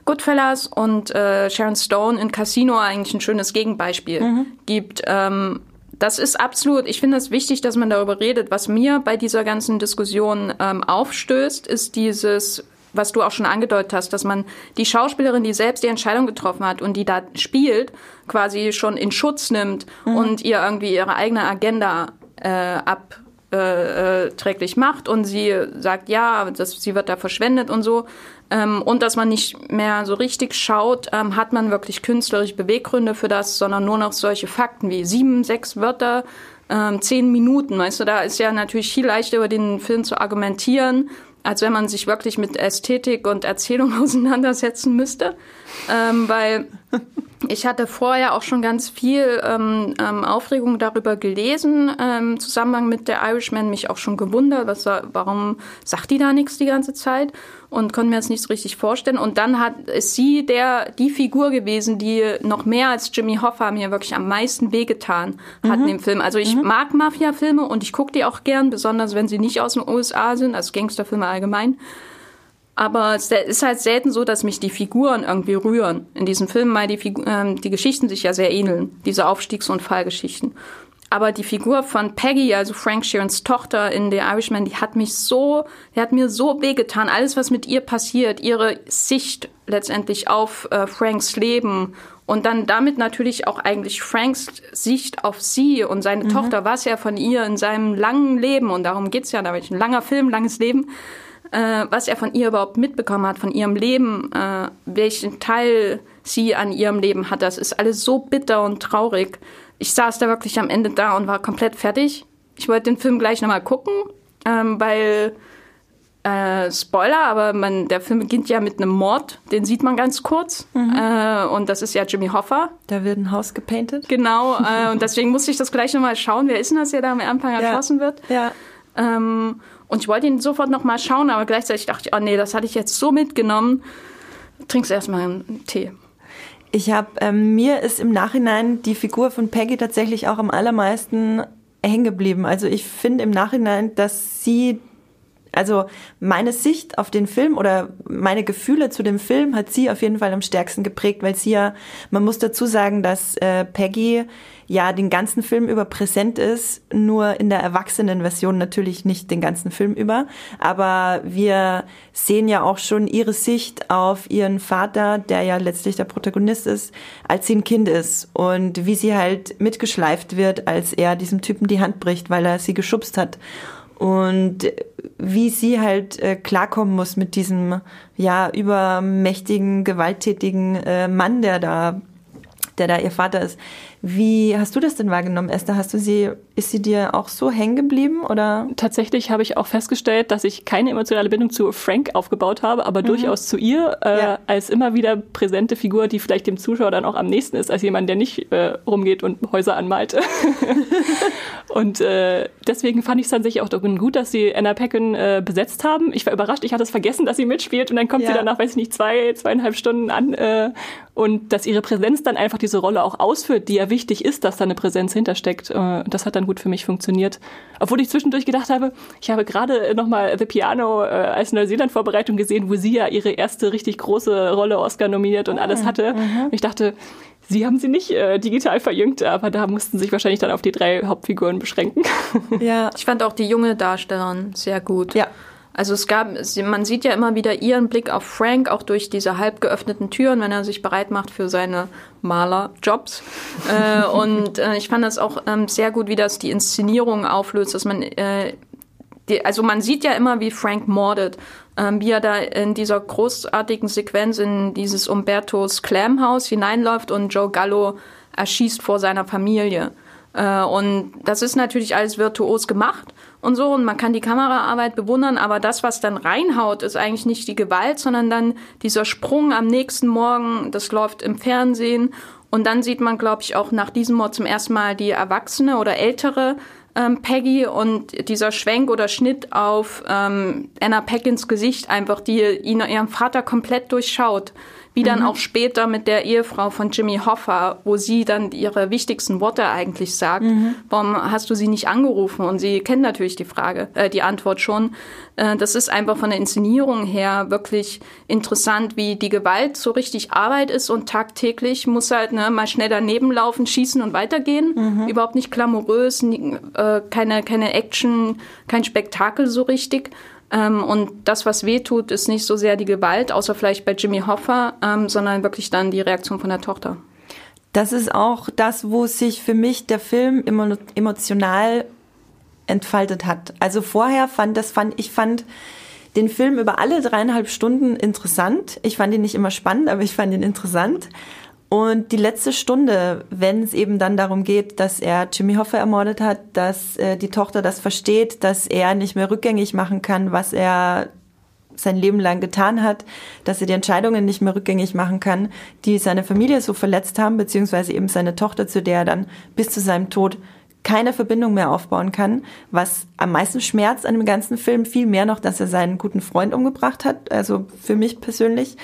Goodfellas und äh, Sharon Stone in Casino eigentlich ein schönes Gegenbeispiel gibt. Ähm, das ist absolut, ich finde es wichtig, dass man darüber redet. Was mir bei dieser ganzen Diskussion ähm, aufstößt, ist dieses, was du auch schon angedeutet hast, dass man die Schauspielerin, die selbst die Entscheidung getroffen hat und die da spielt, quasi schon in Schutz nimmt und ihr irgendwie ihre eigene Agenda äh, ab äh, äh, träglich macht und sie sagt, ja, das, sie wird da verschwendet und so. Ähm, und dass man nicht mehr so richtig schaut, ähm, hat man wirklich künstlerische Beweggründe für das, sondern nur noch solche Fakten wie sieben, sechs Wörter, ähm, zehn Minuten. Weißt du, da ist ja natürlich viel leichter über den Film zu argumentieren, als wenn man sich wirklich mit Ästhetik und Erzählung auseinandersetzen müsste. Ähm, weil ich hatte vorher auch schon ganz viel ähm, ähm, Aufregung darüber gelesen, ähm, im Zusammenhang mit der Irishman, mich auch schon gewundert, was, warum sagt die da nichts die ganze Zeit und konnte mir das nicht so richtig vorstellen. Und dann hat ist sie der die Figur gewesen, die noch mehr als Jimmy Hoffa mir wirklich am meisten wehgetan hat in dem Film. Also ich mag Mafia-Filme und ich gucke die auch gern, besonders wenn sie nicht aus den USA sind, also Gangsterfilme allgemein. Aber es ist halt selten so, dass mich die Figuren irgendwie rühren. In diesem Film, weil die, Figu ähm, die Geschichten sich ja sehr ähneln, diese Aufstiegs- und Fallgeschichten. Aber die Figur von Peggy, also Frank Sheerans Tochter in The Irishman, die hat mich so, die hat mir so wehgetan. Alles, was mit ihr passiert, ihre Sicht letztendlich auf äh, Franks Leben und dann damit natürlich auch eigentlich Franks Sicht auf sie und seine Tochter, was er von ihr in seinem langen Leben, und darum geht's ja, da ein langer Film, langes Leben, äh, was er von ihr überhaupt mitbekommen hat, von ihrem Leben, äh, welchen Teil sie an ihrem Leben hat. Das ist alles so bitter und traurig. Ich saß da wirklich am Ende da und war komplett fertig. Ich wollte den Film gleich nochmal gucken, ähm, weil äh, Spoiler, aber man, der Film beginnt ja mit einem Mord, den sieht man ganz kurz. Äh, und das ist ja Jimmy Hoffa. Da wird ein Haus gepainted. Genau, äh, und deswegen musste ich das gleich nochmal schauen. Wer ist denn das, der da am Anfang Ja. erschossen wird? Ja. Ähm, und ich wollte ihn sofort nochmal schauen, aber gleichzeitig dachte ich, oh nee, das hatte ich jetzt so mitgenommen. Trinkst erstmal einen Tee. Ich habe, ähm, mir ist im Nachhinein die Figur von Peggy tatsächlich auch am allermeisten hängen geblieben. Also ich finde im Nachhinein, dass sie also meine Sicht auf den Film oder meine Gefühle zu dem Film hat sie auf jeden Fall am stärksten geprägt, weil sie ja, man muss dazu sagen, dass äh, Peggy ja den ganzen Film über präsent ist, nur in der Erwachsenenversion natürlich nicht den ganzen Film über, aber wir sehen ja auch schon ihre Sicht auf ihren Vater, der ja letztlich der Protagonist ist, als sie ein Kind ist. Und wie sie halt mitgeschleift wird, als er diesem Typen die Hand bricht, weil er sie geschubst hat. Und wie sie halt äh, klarkommen muss mit diesem ja übermächtigen, gewalttätigen äh, Mann, der da der da ihr Vater ist. Wie hast du das denn wahrgenommen, Esther? Hast du sie, ist sie dir auch so hängen geblieben oder? Tatsächlich habe ich auch festgestellt, dass ich keine emotionale Bindung zu Frank aufgebaut habe, aber mhm. durchaus zu ihr äh, ja. als immer wieder präsente Figur, die vielleicht dem Zuschauer dann auch am nächsten ist, als jemand, der nicht äh, rumgeht und Häuser anmalt. und äh, deswegen fand ich es tatsächlich auch gut, dass sie Anna Paquin äh, besetzt haben. Ich war überrascht, ich hatte es vergessen, dass sie mitspielt und dann kommt ja. sie dann nach, weiß ich nicht, zwei, zweieinhalb Stunden an äh, und dass ihre Präsenz dann einfach diese Rolle auch ausführt, die ja wichtig ist, dass da eine Präsenz hintersteckt. Äh, das hat dann gut für mich funktioniert. Obwohl ich zwischendurch gedacht habe, ich habe gerade nochmal The Piano äh, als Neuseeland-Vorbereitung gesehen, wo sie ja ihre erste richtig große Rolle Oscar nominiert und alles ah, hatte. Mhm. Ich dachte, Sie haben sie nicht äh, digital verjüngt, aber da mussten sich wahrscheinlich dann auf die drei Hauptfiguren beschränken. Ja, ich fand auch die junge Darstellerin sehr gut. Ja. Also es gab, man sieht ja immer wieder ihren Blick auf Frank, auch durch diese halb geöffneten Türen, wenn er sich bereit macht für seine Malerjobs. äh, und äh, ich fand das auch ähm, sehr gut, wie das die Inszenierung auflöst, dass man, äh, die, also man sieht ja immer, wie Frank mordet, ähm, wie er da in dieser großartigen Sequenz in dieses Umbertos Clamhaus hineinläuft und Joe Gallo erschießt vor seiner Familie. Äh, und das ist natürlich alles virtuos gemacht und so. Und man kann die Kameraarbeit bewundern, aber das, was dann reinhaut, ist eigentlich nicht die Gewalt, sondern dann dieser Sprung am nächsten Morgen, das läuft im Fernsehen. Und dann sieht man, glaube ich, auch nach diesem Mord zum ersten Mal die erwachsene oder ältere ähm, Peggy und dieser Schwenk oder Schnitt auf ähm, Anna Packins Gesicht einfach, die ihn ihrem Vater komplett durchschaut wie dann mhm. auch später mit der Ehefrau von Jimmy Hoffa, wo sie dann ihre wichtigsten Worte eigentlich sagt. Mhm. Warum hast du sie nicht angerufen? Und sie kennt natürlich die Frage, äh, die Antwort schon. Äh, das ist einfach von der Inszenierung her wirklich interessant, wie die Gewalt so richtig Arbeit ist und tagtäglich muss halt ne, mal schnell daneben laufen, schießen und weitergehen. Mhm. Überhaupt nicht glamourös, nie, äh, keine, keine Action, kein Spektakel so richtig. Ähm, und das, was weh tut, ist nicht so sehr die Gewalt, außer vielleicht bei Jimmy Hoffa, ähm, sondern wirklich dann die Reaktion von der Tochter. Das ist auch das, wo sich für mich der Film emotional entfaltet hat. Also vorher fand das fand ich fand den Film über alle dreieinhalb Stunden interessant. Ich fand ihn nicht immer spannend, aber ich fand ihn interessant. Und die letzte Stunde, wenn es eben dann darum geht, dass er Jimmy Hoffa ermordet hat, dass äh, die Tochter das versteht, dass er nicht mehr rückgängig machen kann, was er sein Leben lang getan hat, dass er die Entscheidungen nicht mehr rückgängig machen kann, die seine Familie so verletzt haben, beziehungsweise eben seine Tochter, zu der er dann bis zu seinem Tod keine Verbindung mehr aufbauen kann, was am meisten schmerzt an dem ganzen Film, viel mehr noch, dass er seinen guten Freund umgebracht hat, also für mich persönlich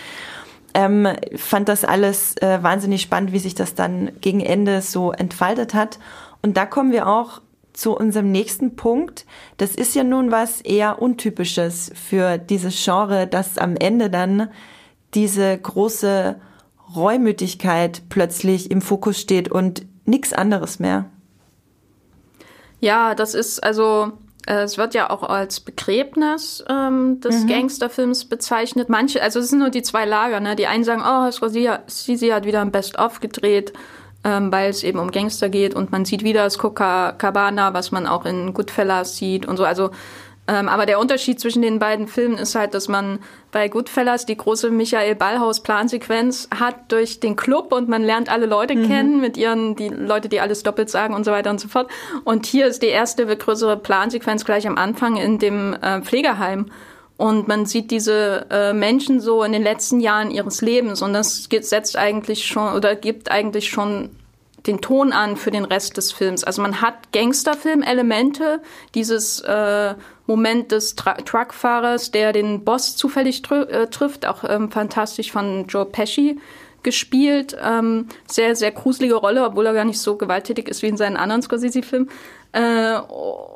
ähm, fand das alles äh, wahnsinnig spannend, wie sich das dann gegen Ende so entfaltet hat. Und da kommen wir auch zu unserem nächsten Punkt. Das ist ja nun was eher untypisches für dieses Genre, dass am Ende dann diese große Reumütigkeit plötzlich im Fokus steht und nichts anderes mehr. Ja, das ist also es wird ja auch als Begräbnis ähm, des mhm. Gangsterfilms bezeichnet. Manche, also es sind nur die zwei Lager. Ne? Die einen sagen, oh, Scorsese hat wieder ein Best-of gedreht, ähm, weil es eben um Gangster geht und man sieht wieder das Coca-Cabana, was man auch in Goodfellas sieht und so. Also ähm, aber der Unterschied zwischen den beiden Filmen ist halt, dass man bei Goodfellas die große Michael Ballhaus Plansequenz hat durch den Club und man lernt alle Leute mhm. kennen mit ihren, die Leute, die alles doppelt sagen und so weiter und so fort. Und hier ist die erste größere Plansequenz gleich am Anfang in dem äh, Pflegeheim. Und man sieht diese äh, Menschen so in den letzten Jahren ihres Lebens und das setzt eigentlich schon oder gibt eigentlich schon den Ton an für den Rest des Films. Also man hat Gangsterfilm-Elemente, dieses äh, Moment des Tra Truckfahrers, der den Boss zufällig tr äh, trifft, auch ähm, fantastisch von Joe Pesci gespielt. Ähm, sehr, sehr gruselige Rolle, obwohl er gar nicht so gewalttätig ist wie in seinen anderen Scorsese-Filmen. Äh,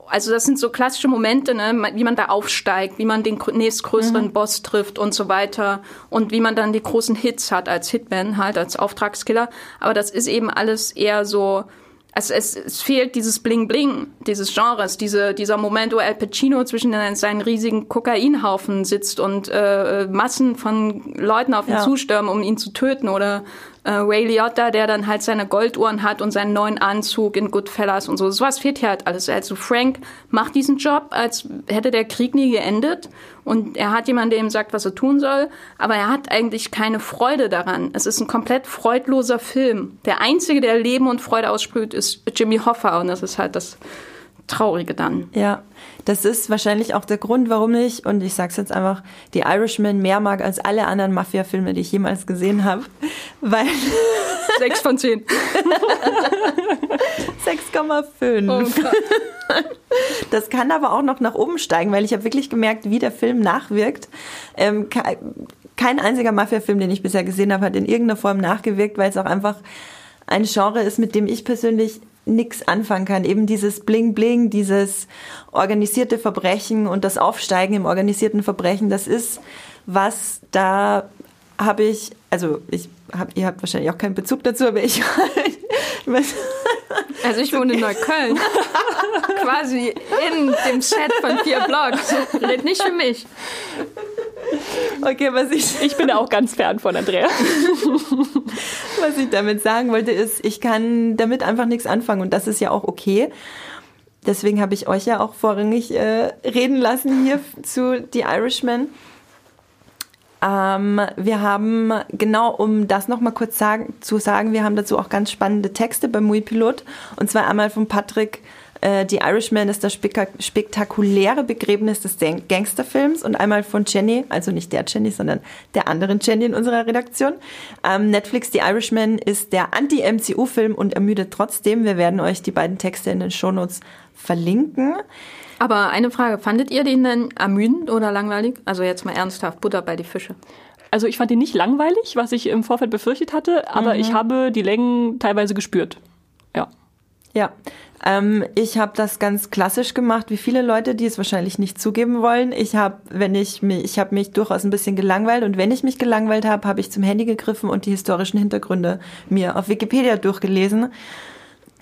also das sind so klassische Momente, ne, wie man da aufsteigt, wie man den nächstgrößeren mhm. Boss trifft und so weiter und wie man dann die großen Hits hat als Hitman, halt als Auftragskiller. Aber das ist eben alles eher so also es, es fehlt dieses Bling-Bling dieses Genres, diese, dieser Moment, wo Al Pacino zwischen seinen riesigen Kokainhaufen sitzt und äh, Massen von Leuten auf ihn ja. zustürmen, um ihn zu töten oder äh, Ray Liotta, der dann halt seine Golduhren hat und seinen neuen Anzug in Goodfellas und so. Sowas fehlt hier halt alles. Also Frank macht diesen Job, als hätte der Krieg nie geendet und er hat jemanden, der ihm sagt, was er tun soll, aber er hat eigentlich keine Freude daran. Es ist ein komplett freudloser Film. Der einzige, der Leben und Freude aussprüht, ist Jimmy Hoffa und das ist halt das Traurige dann. Ja, das ist wahrscheinlich auch der Grund, warum ich, und ich sag's jetzt einfach, die Irishman mehr mag als alle anderen Mafia-Filme, die ich jemals gesehen habe. Weil. Sechs von zehn. 6,5. Oh das kann aber auch noch nach oben steigen, weil ich habe wirklich gemerkt, wie der Film nachwirkt. Ähm, kein einziger Mafia-Film, den ich bisher gesehen habe, hat in irgendeiner Form nachgewirkt, weil es auch einfach ein Genre ist, mit dem ich persönlich nichts anfangen kann. Eben dieses Bling-Bling, dieses organisierte Verbrechen und das Aufsteigen im organisierten Verbrechen, das ist was, da habe ich, also ich hab, ihr habt wahrscheinlich auch keinen Bezug dazu, aber ich, Also ich wohne in Neukölln. Quasi in dem Set von vier Blogs. Red nicht für mich. Okay, was ich. Ich bin auch ganz fern von Andrea. was ich damit sagen wollte, ist, ich kann damit einfach nichts anfangen und das ist ja auch okay. Deswegen habe ich euch ja auch vorrangig äh, reden lassen hier zu The Irishman. Ähm, wir haben, genau um das nochmal kurz sagen, zu sagen, wir haben dazu auch ganz spannende Texte beim Mui-Pilot. Und zwar einmal von Patrick äh, The Irishman ist das spektakuläre Begräbnis des Gangsterfilms und einmal von Jenny, also nicht der Jenny, sondern der anderen Jenny in unserer Redaktion. Ähm, Netflix The Irishman ist der Anti-MCU-Film und ermüdet trotzdem. Wir werden euch die beiden Texte in den Shownotes verlinken. Aber eine Frage, fandet ihr den denn ermüdend oder langweilig? Also jetzt mal ernsthaft, Butter bei die Fische. Also ich fand ihn nicht langweilig, was ich im Vorfeld befürchtet hatte, aber mhm. ich habe die Längen teilweise gespürt. Ja. Ja, ähm, ich habe das ganz klassisch gemacht, wie viele Leute, die es wahrscheinlich nicht zugeben wollen. Ich habe, wenn ich mich, ich habe mich durchaus ein bisschen gelangweilt und wenn ich mich gelangweilt habe, habe ich zum Handy gegriffen und die historischen Hintergründe mir auf Wikipedia durchgelesen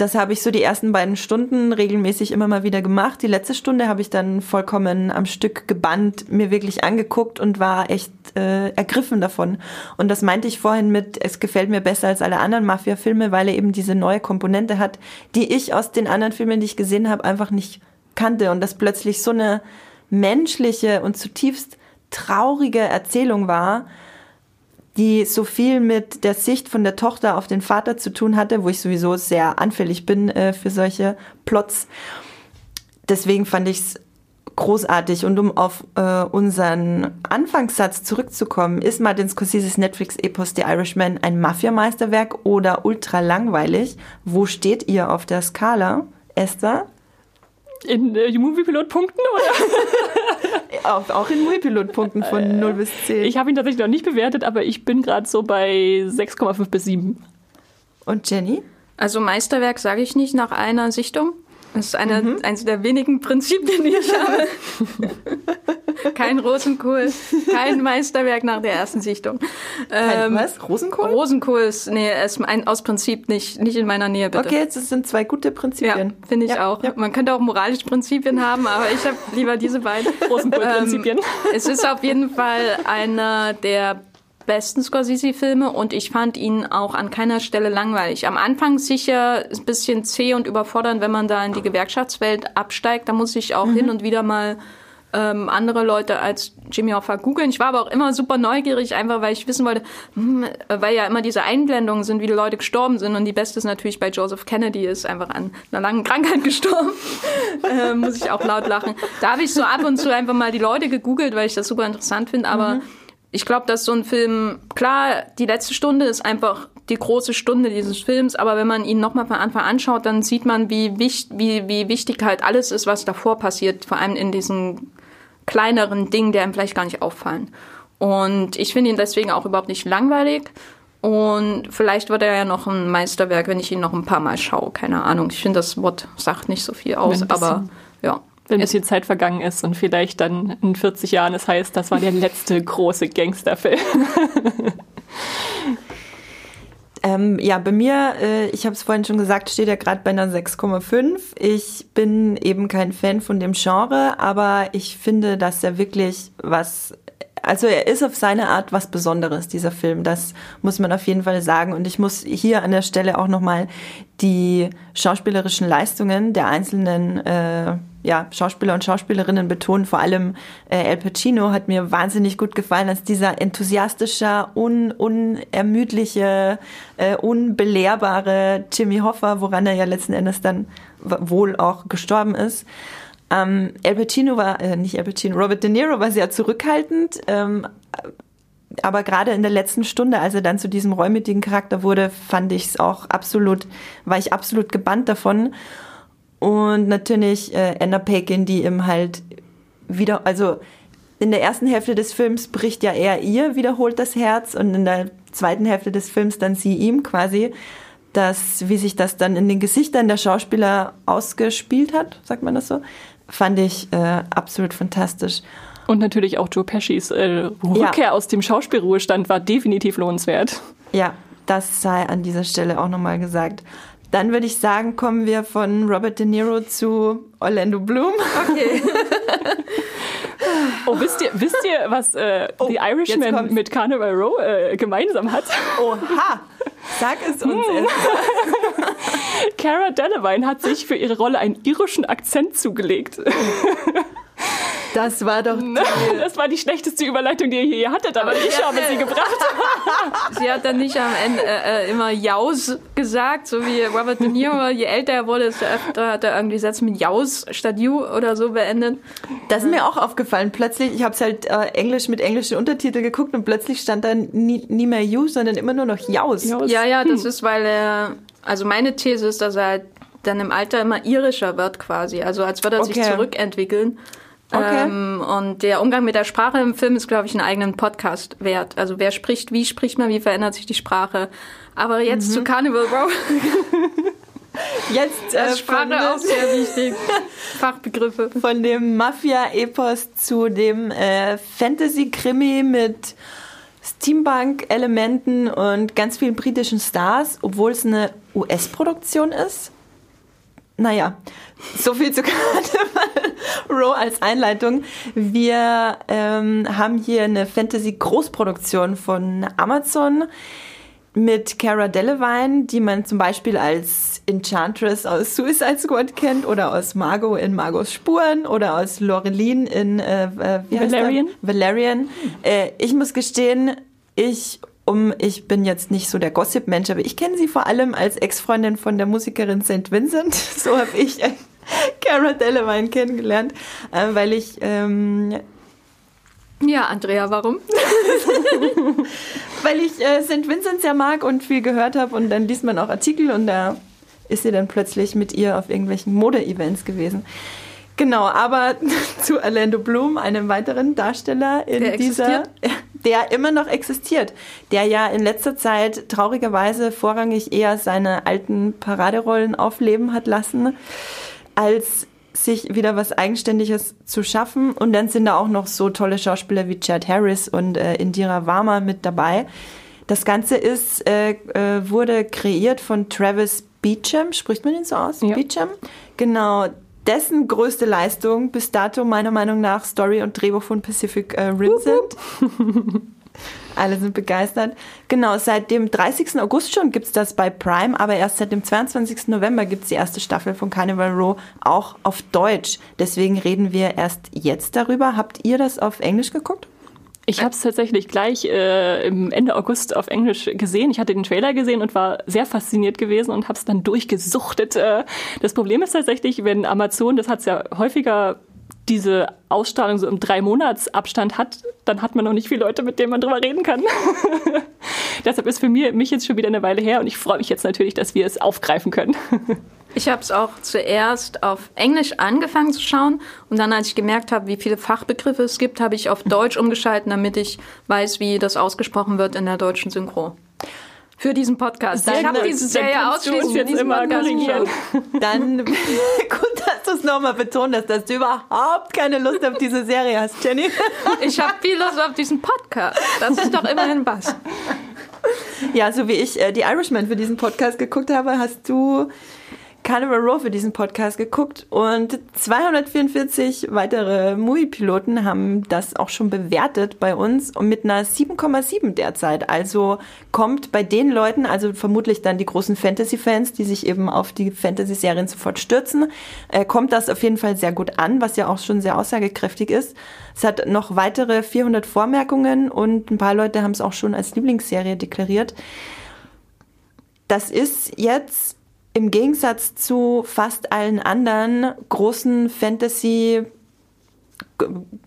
das habe ich so die ersten beiden Stunden regelmäßig immer mal wieder gemacht. Die letzte Stunde habe ich dann vollkommen am Stück gebannt, mir wirklich angeguckt und war echt äh, ergriffen davon. Und das meinte ich vorhin mit, es gefällt mir besser als alle anderen Mafia-Filme, weil er eben diese neue Komponente hat, die ich aus den anderen Filmen, die ich gesehen habe, einfach nicht kannte. Und das plötzlich so eine menschliche und zutiefst traurige Erzählung war, die so viel mit der Sicht von der Tochter auf den Vater zu tun hatte, wo ich sowieso sehr anfällig bin äh, für solche Plots. Deswegen fand ich es großartig. Und um auf äh, unseren Anfangssatz zurückzukommen, ist Martin Scorseses Netflix-Epos The Irishman ein Mafia-Meisterwerk oder ultra langweilig? Wo steht ihr auf der Skala, Esther? In äh, Movie-Pilot-Punkten oder? auch, auch in Movie-Pilot-Punkten von äh, 0 bis 10. Ich habe ihn tatsächlich noch nicht bewertet, aber ich bin gerade so bei 6,5 bis 7. Und Jenny? Also Meisterwerk sage ich nicht nach einer Sichtung. Das ist eine, mhm. eines der wenigen Prinzipien, die ich habe. Kein Rosenkohl, kein Meisterwerk nach der ersten Sichtung. Kein, ähm, was? Rosenkohl? Rosenkohl ist, nee, ist ein, aus Prinzip nicht, nicht in meiner Nähe, bitte. Okay, jetzt sind zwei gute Prinzipien. Ja, finde ich ja, auch. Ja. Man könnte auch moralische Prinzipien haben, aber ich habe lieber diese beiden. Rosenkohl-Prinzipien. Ähm, es ist auf jeden Fall einer der besten Scorsese-Filme und ich fand ihn auch an keiner Stelle langweilig. Am Anfang sicher ein bisschen zäh und überfordernd, wenn man da in die Gewerkschaftswelt absteigt. Da muss ich auch mhm. hin und wieder mal ähm, andere Leute als Jimmy Hoffa googeln. Ich war aber auch immer super neugierig, einfach weil ich wissen wollte, hm, weil ja immer diese Einblendungen sind, wie die Leute gestorben sind. Und die beste ist natürlich bei Joseph Kennedy, ist einfach an einer langen Krankheit gestorben. äh, muss ich auch laut lachen. Da habe ich so ab und zu einfach mal die Leute gegoogelt, weil ich das super interessant finde. Aber mhm ich glaube, dass so ein Film, klar, die letzte Stunde ist einfach die große Stunde dieses Films, aber wenn man ihn nochmal von Anfang anschaut, dann sieht man, wie, wichtig, wie, wie wichtig halt alles ist, was davor passiert, vor allem in diesen kleineren Dingen, die einem vielleicht gar nicht auffallen. Und ich finde ihn deswegen auch überhaupt nicht langweilig. Und vielleicht wird er ja noch ein Meisterwerk, wenn ich ihn noch ein paar Mal schaue. Keine Ahnung. Ich finde, das Wort sagt nicht so viel aus, aber ja. Wenn ein bisschen Zeit vergangen ist und vielleicht dann in 40 Jahren es heißt, das war der letzte große Gangsterfilm. Ähm, ja, bei mir, äh, ich habe es vorhin schon gesagt, steht er gerade bei einer 6,5. Ich bin eben kein Fan von dem Genre, aber ich finde, dass er wirklich was also er ist auf seine Art was Besonderes, dieser Film. Das muss man auf jeden Fall sagen. Und ich muss hier an der Stelle auch nochmal die schauspielerischen Leistungen der einzelnen äh, ja, Schauspieler und Schauspielerinnen betonen. Vor allem äh, El Pacino hat mir wahnsinnig gut gefallen als dieser enthusiastische, un unermüdliche, äh, unbelehrbare Jimmy Hoffa, woran er ja letzten Endes dann wohl auch gestorben ist. Ähm, El Pacino war, äh, nicht El Pacino, Robert De Niro war sehr zurückhaltend, ähm, aber gerade in der letzten Stunde, als er dann zu diesem reumütigen Charakter wurde, fand ich es auch absolut, war ich absolut gebannt davon. Und natürlich äh, Anna Paquin, die ihm halt wieder, also in der ersten Hälfte des Films bricht ja er ihr wiederholt das Herz und in der zweiten Hälfte des Films dann sie ihm quasi, dass, wie sich das dann in den Gesichtern der Schauspieler ausgespielt hat, sagt man das so, fand ich äh, absolut fantastisch. Und natürlich auch Joe Peschis äh, Rückkehr ja. aus dem Schauspielruhestand war definitiv lohnenswert. Ja, das sei an dieser Stelle auch nochmal gesagt. Dann würde ich sagen, kommen wir von Robert De Niro zu Orlando Bloom. Okay. oh, wisst ihr, wisst ihr was äh, oh, The Irishman mit Carnival Row äh, gemeinsam hat? Oha! Sag es uns. Hm. Cara Delevingne hat sich für ihre Rolle einen irischen Akzent zugelegt. Das war doch. Das war die schlechteste Überleitung, die ihr je hattet, aber ich habe sie gebracht. sie hat dann nicht am Ende äh, äh, immer Jaus gesagt, so wie Robert De Niro. Je älter er wurde, desto öfter hat er irgendwie Sätze mit Jaus statt You oder so beendet. Das ist mir auch aufgefallen. Plötzlich, ich habe es halt äh, Englisch mit englischen Untertiteln geguckt und plötzlich stand da nie, nie mehr You, sondern immer nur noch Jaus. Ja, ja, das ist, weil er. Also meine These ist, dass er halt dann im Alter immer irischer wird quasi. Also als würde er okay. sich zurückentwickeln. Okay. Ähm, und der Umgang mit der Sprache im Film ist, glaube ich, einen eigenen Podcast wert. Also wer spricht, wie spricht man, wie verändert sich die Sprache. Aber jetzt mhm. zu Carnival Row. Jetzt äh, Sprache auch sehr wichtig. Fachbegriffe. Von dem Mafia-Epos zu dem äh, Fantasy-Krimi mit Steampunk-Elementen und ganz vielen britischen Stars, obwohl es eine US-Produktion ist. Naja, so viel zu Carnival Row als Einleitung. Wir ähm, haben hier eine Fantasy-Großproduktion von Amazon mit Cara Delevingne, die man zum Beispiel als Enchantress aus Suicide Squad kennt oder aus Margot in Margos Spuren oder aus Loreline in äh, äh Valerian. Valerian. Äh, ich muss gestehen, ich um, ich bin jetzt nicht so der Gossip-Mensch, aber ich kenne sie vor allem als Ex-Freundin von der Musikerin St. Vincent. So habe ich äh, Cara Delevingne kennengelernt, äh, weil ich ähm, ja, Andrea, warum? Weil ich äh, St. Vincent sehr mag und viel gehört habe und dann liest man auch Artikel und da ist sie dann plötzlich mit ihr auf irgendwelchen Mode-Events gewesen. Genau, aber zu Orlando Bloom, einem weiteren Darsteller in der dieser, der immer noch existiert, der ja in letzter Zeit traurigerweise vorrangig eher seine alten Paraderollen aufleben hat lassen, als sich wieder was Eigenständiges zu schaffen. Und dann sind da auch noch so tolle Schauspieler wie Chad Harris und äh, Indira Varma mit dabei. Das Ganze ist, äh, äh, wurde kreiert von Travis Beecham, spricht man ihn so aus? Ja. Beecham? Genau, dessen größte Leistung bis dato meiner Meinung nach Story und Drehbuch von Pacific äh, Rim sind. Alle sind begeistert. Genau, seit dem 30. August schon gibt es das bei Prime, aber erst seit dem 22. November gibt es die erste Staffel von Carnival Row auch auf Deutsch. Deswegen reden wir erst jetzt darüber. Habt ihr das auf Englisch geguckt? Ich habe es tatsächlich gleich äh, im Ende August auf Englisch gesehen. Ich hatte den Trailer gesehen und war sehr fasziniert gewesen und habe es dann durchgesuchtet. Äh, das Problem ist tatsächlich, wenn Amazon, das hat es ja häufiger diese Ausstrahlung so im drei Monats Abstand hat, dann hat man noch nicht viele Leute, mit denen man drüber reden kann. Deshalb ist für mich jetzt schon wieder eine Weile her und ich freue mich jetzt natürlich, dass wir es aufgreifen können. ich habe es auch zuerst auf Englisch angefangen zu schauen und dann, als ich gemerkt habe, wie viele Fachbegriffe es gibt, habe ich auf Deutsch umgeschalten, damit ich weiß, wie das ausgesprochen wird in der deutschen Synchro. für diesen Podcast. Sehr ich habe diese Serie ausschließlich für diesen immer Podcast korrigieren. Dann gut, dass du es nochmal betont hast, dass du überhaupt keine Lust auf diese Serie hast, Jenny. Ich habe viel Lust auf diesen Podcast. Das ist doch immerhin was. Ja, so wie ich äh, die Irishman für diesen Podcast geguckt habe, hast du Carnival Row für diesen Podcast geguckt und 244 weitere Movie-Piloten haben das auch schon bewertet bei uns und mit einer 7,7 derzeit. Also kommt bei den Leuten, also vermutlich dann die großen Fantasy-Fans, die sich eben auf die Fantasy-Serien sofort stürzen, äh, kommt das auf jeden Fall sehr gut an, was ja auch schon sehr aussagekräftig ist. Es hat noch weitere 400 Vormerkungen und ein paar Leute haben es auch schon als Lieblingsserie deklariert. Das ist jetzt im Gegensatz zu fast allen anderen großen Fantasy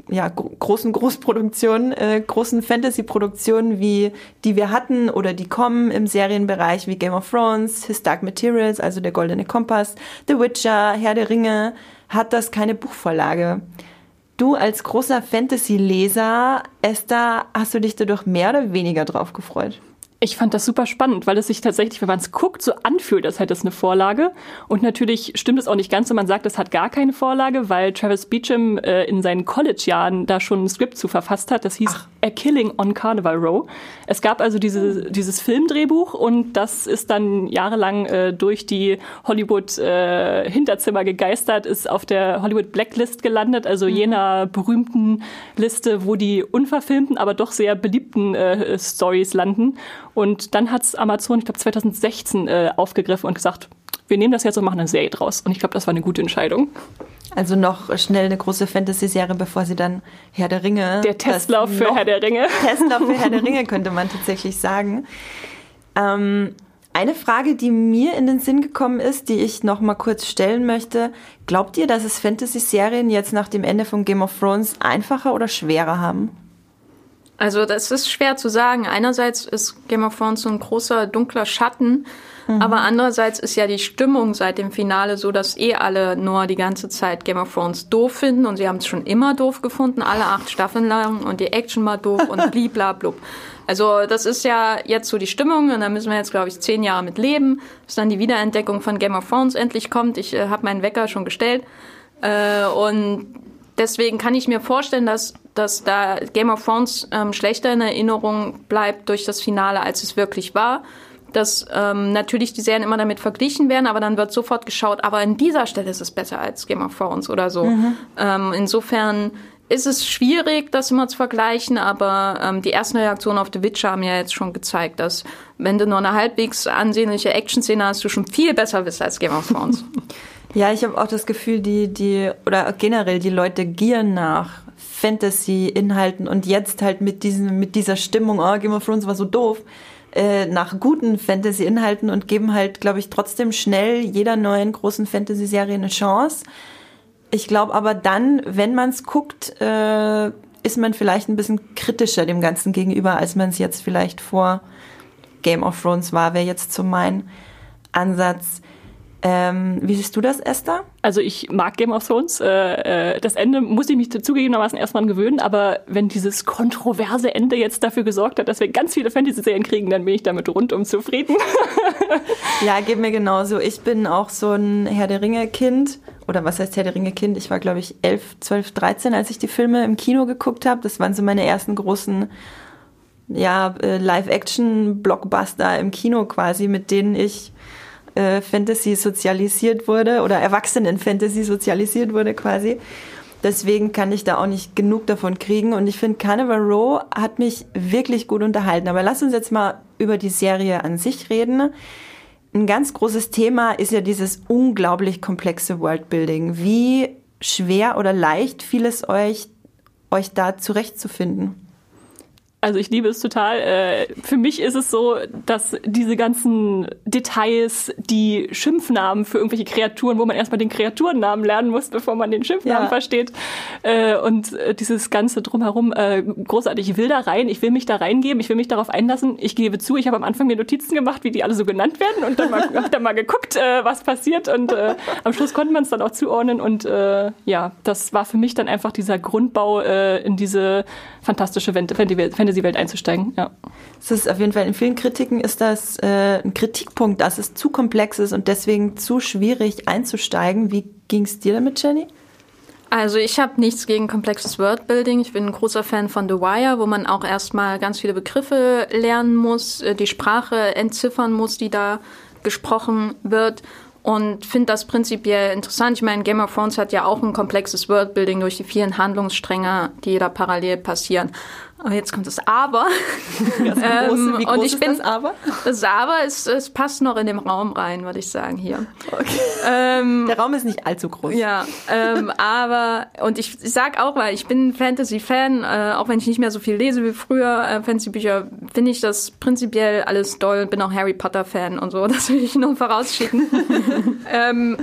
ja, gro- großen Großproduktionen, äh, großen Fantasy-Produktionen, wie die wir hatten oder die kommen im Serienbereich, wie Game of Thrones, His Dark Materials, also der Goldene Kompass, The Witcher, Herr der Ringe, hat das keine Buchvorlage. Du als großer Fantasy-Leser, Esther, hast du dich dadurch mehr oder weniger drauf gefreut? Ich fand das super spannend, weil es sich tatsächlich, wenn man es guckt, so anfühlt, als hätte es eine Vorlage. Und natürlich stimmt es auch nicht ganz, wenn man sagt, es hat gar keine Vorlage, weil Travis Beecham äh, in seinen College-Jahren da schon ein Skript zu verfasst hat. Das hieß A Killing on Carnival Row. Es gab also diese, dieses Filmdrehbuch und das ist dann jahrelang äh, durch die Hollywood-Hinterzimmer gegeistert, ist auf der Hollywood Blacklist gelandet, also jener berühmten Liste, wo die unverfilmten, aber doch sehr beliebten äh, Stories landen. Und dann hat's Amazon, ich glaube 2016, äh, aufgegriffen und gesagt, wir nehmen das jetzt und machen eine Serie draus. Und ich glaube, das war eine gute Entscheidung. Also noch schnell eine große Fantasy-Serie, bevor sie dann Herr der Ringe. Der Testlauf für Herr der Ringe. Testlauf für Herr der Ringe, könnte man tatsächlich sagen. Ähm, eine Frage, die mir in den Sinn gekommen ist, die ich noch mal kurz stellen möchte. Glaubt ihr, dass es Fantasy-Serien jetzt nach dem Ende von Game of Thrones einfacher oder schwerer haben? Also das ist schwer zu sagen. Einerseits ist Game of Thrones so ein großer dunkler Schatten, aber andererseits ist ja die Stimmung seit dem Finale so, dass eh alle nur die ganze Zeit Game of Thrones doof finden und sie haben es schon immer doof gefunden, alle acht Staffeln lang und die Action war doof und bliblablub. Also das ist ja jetzt so die Stimmung und da müssen wir jetzt, glaube ich, zehn Jahre mit leben, bis dann die Wiederentdeckung von Game of Thrones endlich kommt. Ich äh, habe meinen Wecker schon gestellt äh, und deswegen kann ich mir vorstellen, dass, dass da Game of Thrones ähm, schlechter in Erinnerung bleibt durch das Finale, als es wirklich war. Dass ähm, natürlich die Serien immer damit verglichen werden, aber dann wird sofort geschaut, aber an dieser Stelle ist es besser als Game of Thrones oder so. Ähm, insofern ist es schwierig, das immer zu vergleichen, aber ähm, die ersten Reaktionen auf The Witcher haben ja jetzt schon gezeigt, dass wenn du nur eine halbwegs ansehnliche Action-Szene hast, du schon viel besser bist als Game of Thrones. Ja, ich habe auch das Gefühl, die, die, oder generell die Leute gieren nach Fantasy-Inhalten und jetzt halt mit diesem, mit dieser Stimmung, oh, Game of Thrones war so doof, äh, nach guten Fantasy-Inhalten und geben halt, glaube ich, trotzdem schnell jeder neuen großen Fantasy-Serie eine Chance. Ich glaube aber dann, wenn man es guckt, äh, ist man vielleicht ein bisschen kritischer dem Ganzen gegenüber, als man es jetzt vielleicht vor Game of Thrones war, wäre jetzt so mein Ansatz. Ähm, wie siehst du das, Esther? Also ich mag Game of Thrones. Äh, äh, das Ende muss ich mich zugegebenermaßen erstmal gewöhnen, aber wenn dieses kontroverse Ende jetzt dafür gesorgt hat, dass wir ganz viele Fantasy-Serien kriegen, dann bin ich damit rundum zufrieden. Ja, geht mir genauso. Ich bin auch so ein Herr der Ringe-Kind. Oder was heißt Herr der Ringe-Kind? Ich war, glaube ich, 11, 12, 13, als ich die Filme im Kino geguckt habe. Das waren so meine ersten großen ja, äh, Live-Action-Blockbuster im Kino quasi, mit denen ich äh, Fantasy sozialisiert wurde oder Erwachsenen-Fantasy sozialisiert wurde quasi. Deswegen kann ich da auch nicht genug davon kriegen. Und ich finde, Carnival Row hat mich wirklich gut unterhalten. Aber lass uns jetzt mal über die Serie an sich reden. Ein ganz großes Thema ist ja dieses unglaublich komplexe Worldbuilding. Wie schwer oder leicht fiel es euch, euch da zurechtzufinden? Also ich liebe es total. Äh, Für mich ist es so, dass diese ganzen Details, die Schimpfnamen für irgendwelche Kreaturen, wo man erstmal den Kreaturennamen lernen muss, bevor man den Schimpfnamen Ja. versteht, äh, und äh, dieses ganze drumherum, großartig, ich will da rein, ich will mich da reingeben, ich will mich darauf einlassen. Ich gebe zu, ich habe am Anfang mir Notizen gemacht, wie die alle so genannt werden und dann mal, hab dann mal geguckt, was passiert und am Schluss konnte man es dann auch zuordnen und ja, das war für mich dann einfach dieser Grundbau in diese fantastische Fan- Fantasy- Fantasy-Welt einzusteigen. Ja. Es ist auf jeden Fall in vielen Kritiken ist das äh, ein Kritikpunkt, dass es zu komplex ist und deswegen zu schwierig einzusteigen. Wie ging es dir damit, Jenny? Also ich habe nichts gegen komplexes Wordbuilding. Ich bin ein großer Fan von The Wire, wo man auch erstmal ganz viele Begriffe lernen muss, äh, die Sprache entziffern muss, die da gesprochen wird und finde das prinzipiell interessant. Ich meine, Game of Thrones hat ja auch ein komplexes Worldbuilding durch die vielen Handlungsstränge, die da parallel passieren. Aber jetzt kommt das Aber. Das große, wie groß und ich ist bin, das Aber? Das Aber ist, es passt noch in den Raum rein, würde ich sagen hier. Okay. Ähm, Der Raum ist nicht allzu groß. ja, ähm, aber und ich, ich sag auch, weil ich bin Fantasy-Fan, äh, auch wenn ich nicht mehr so viel lese wie früher äh, Fantasy-Bücher, finde ich das prinzipiell alles toll und bin auch Harry Potter-Fan und so. Das will ich nur vorausschicken. ähm,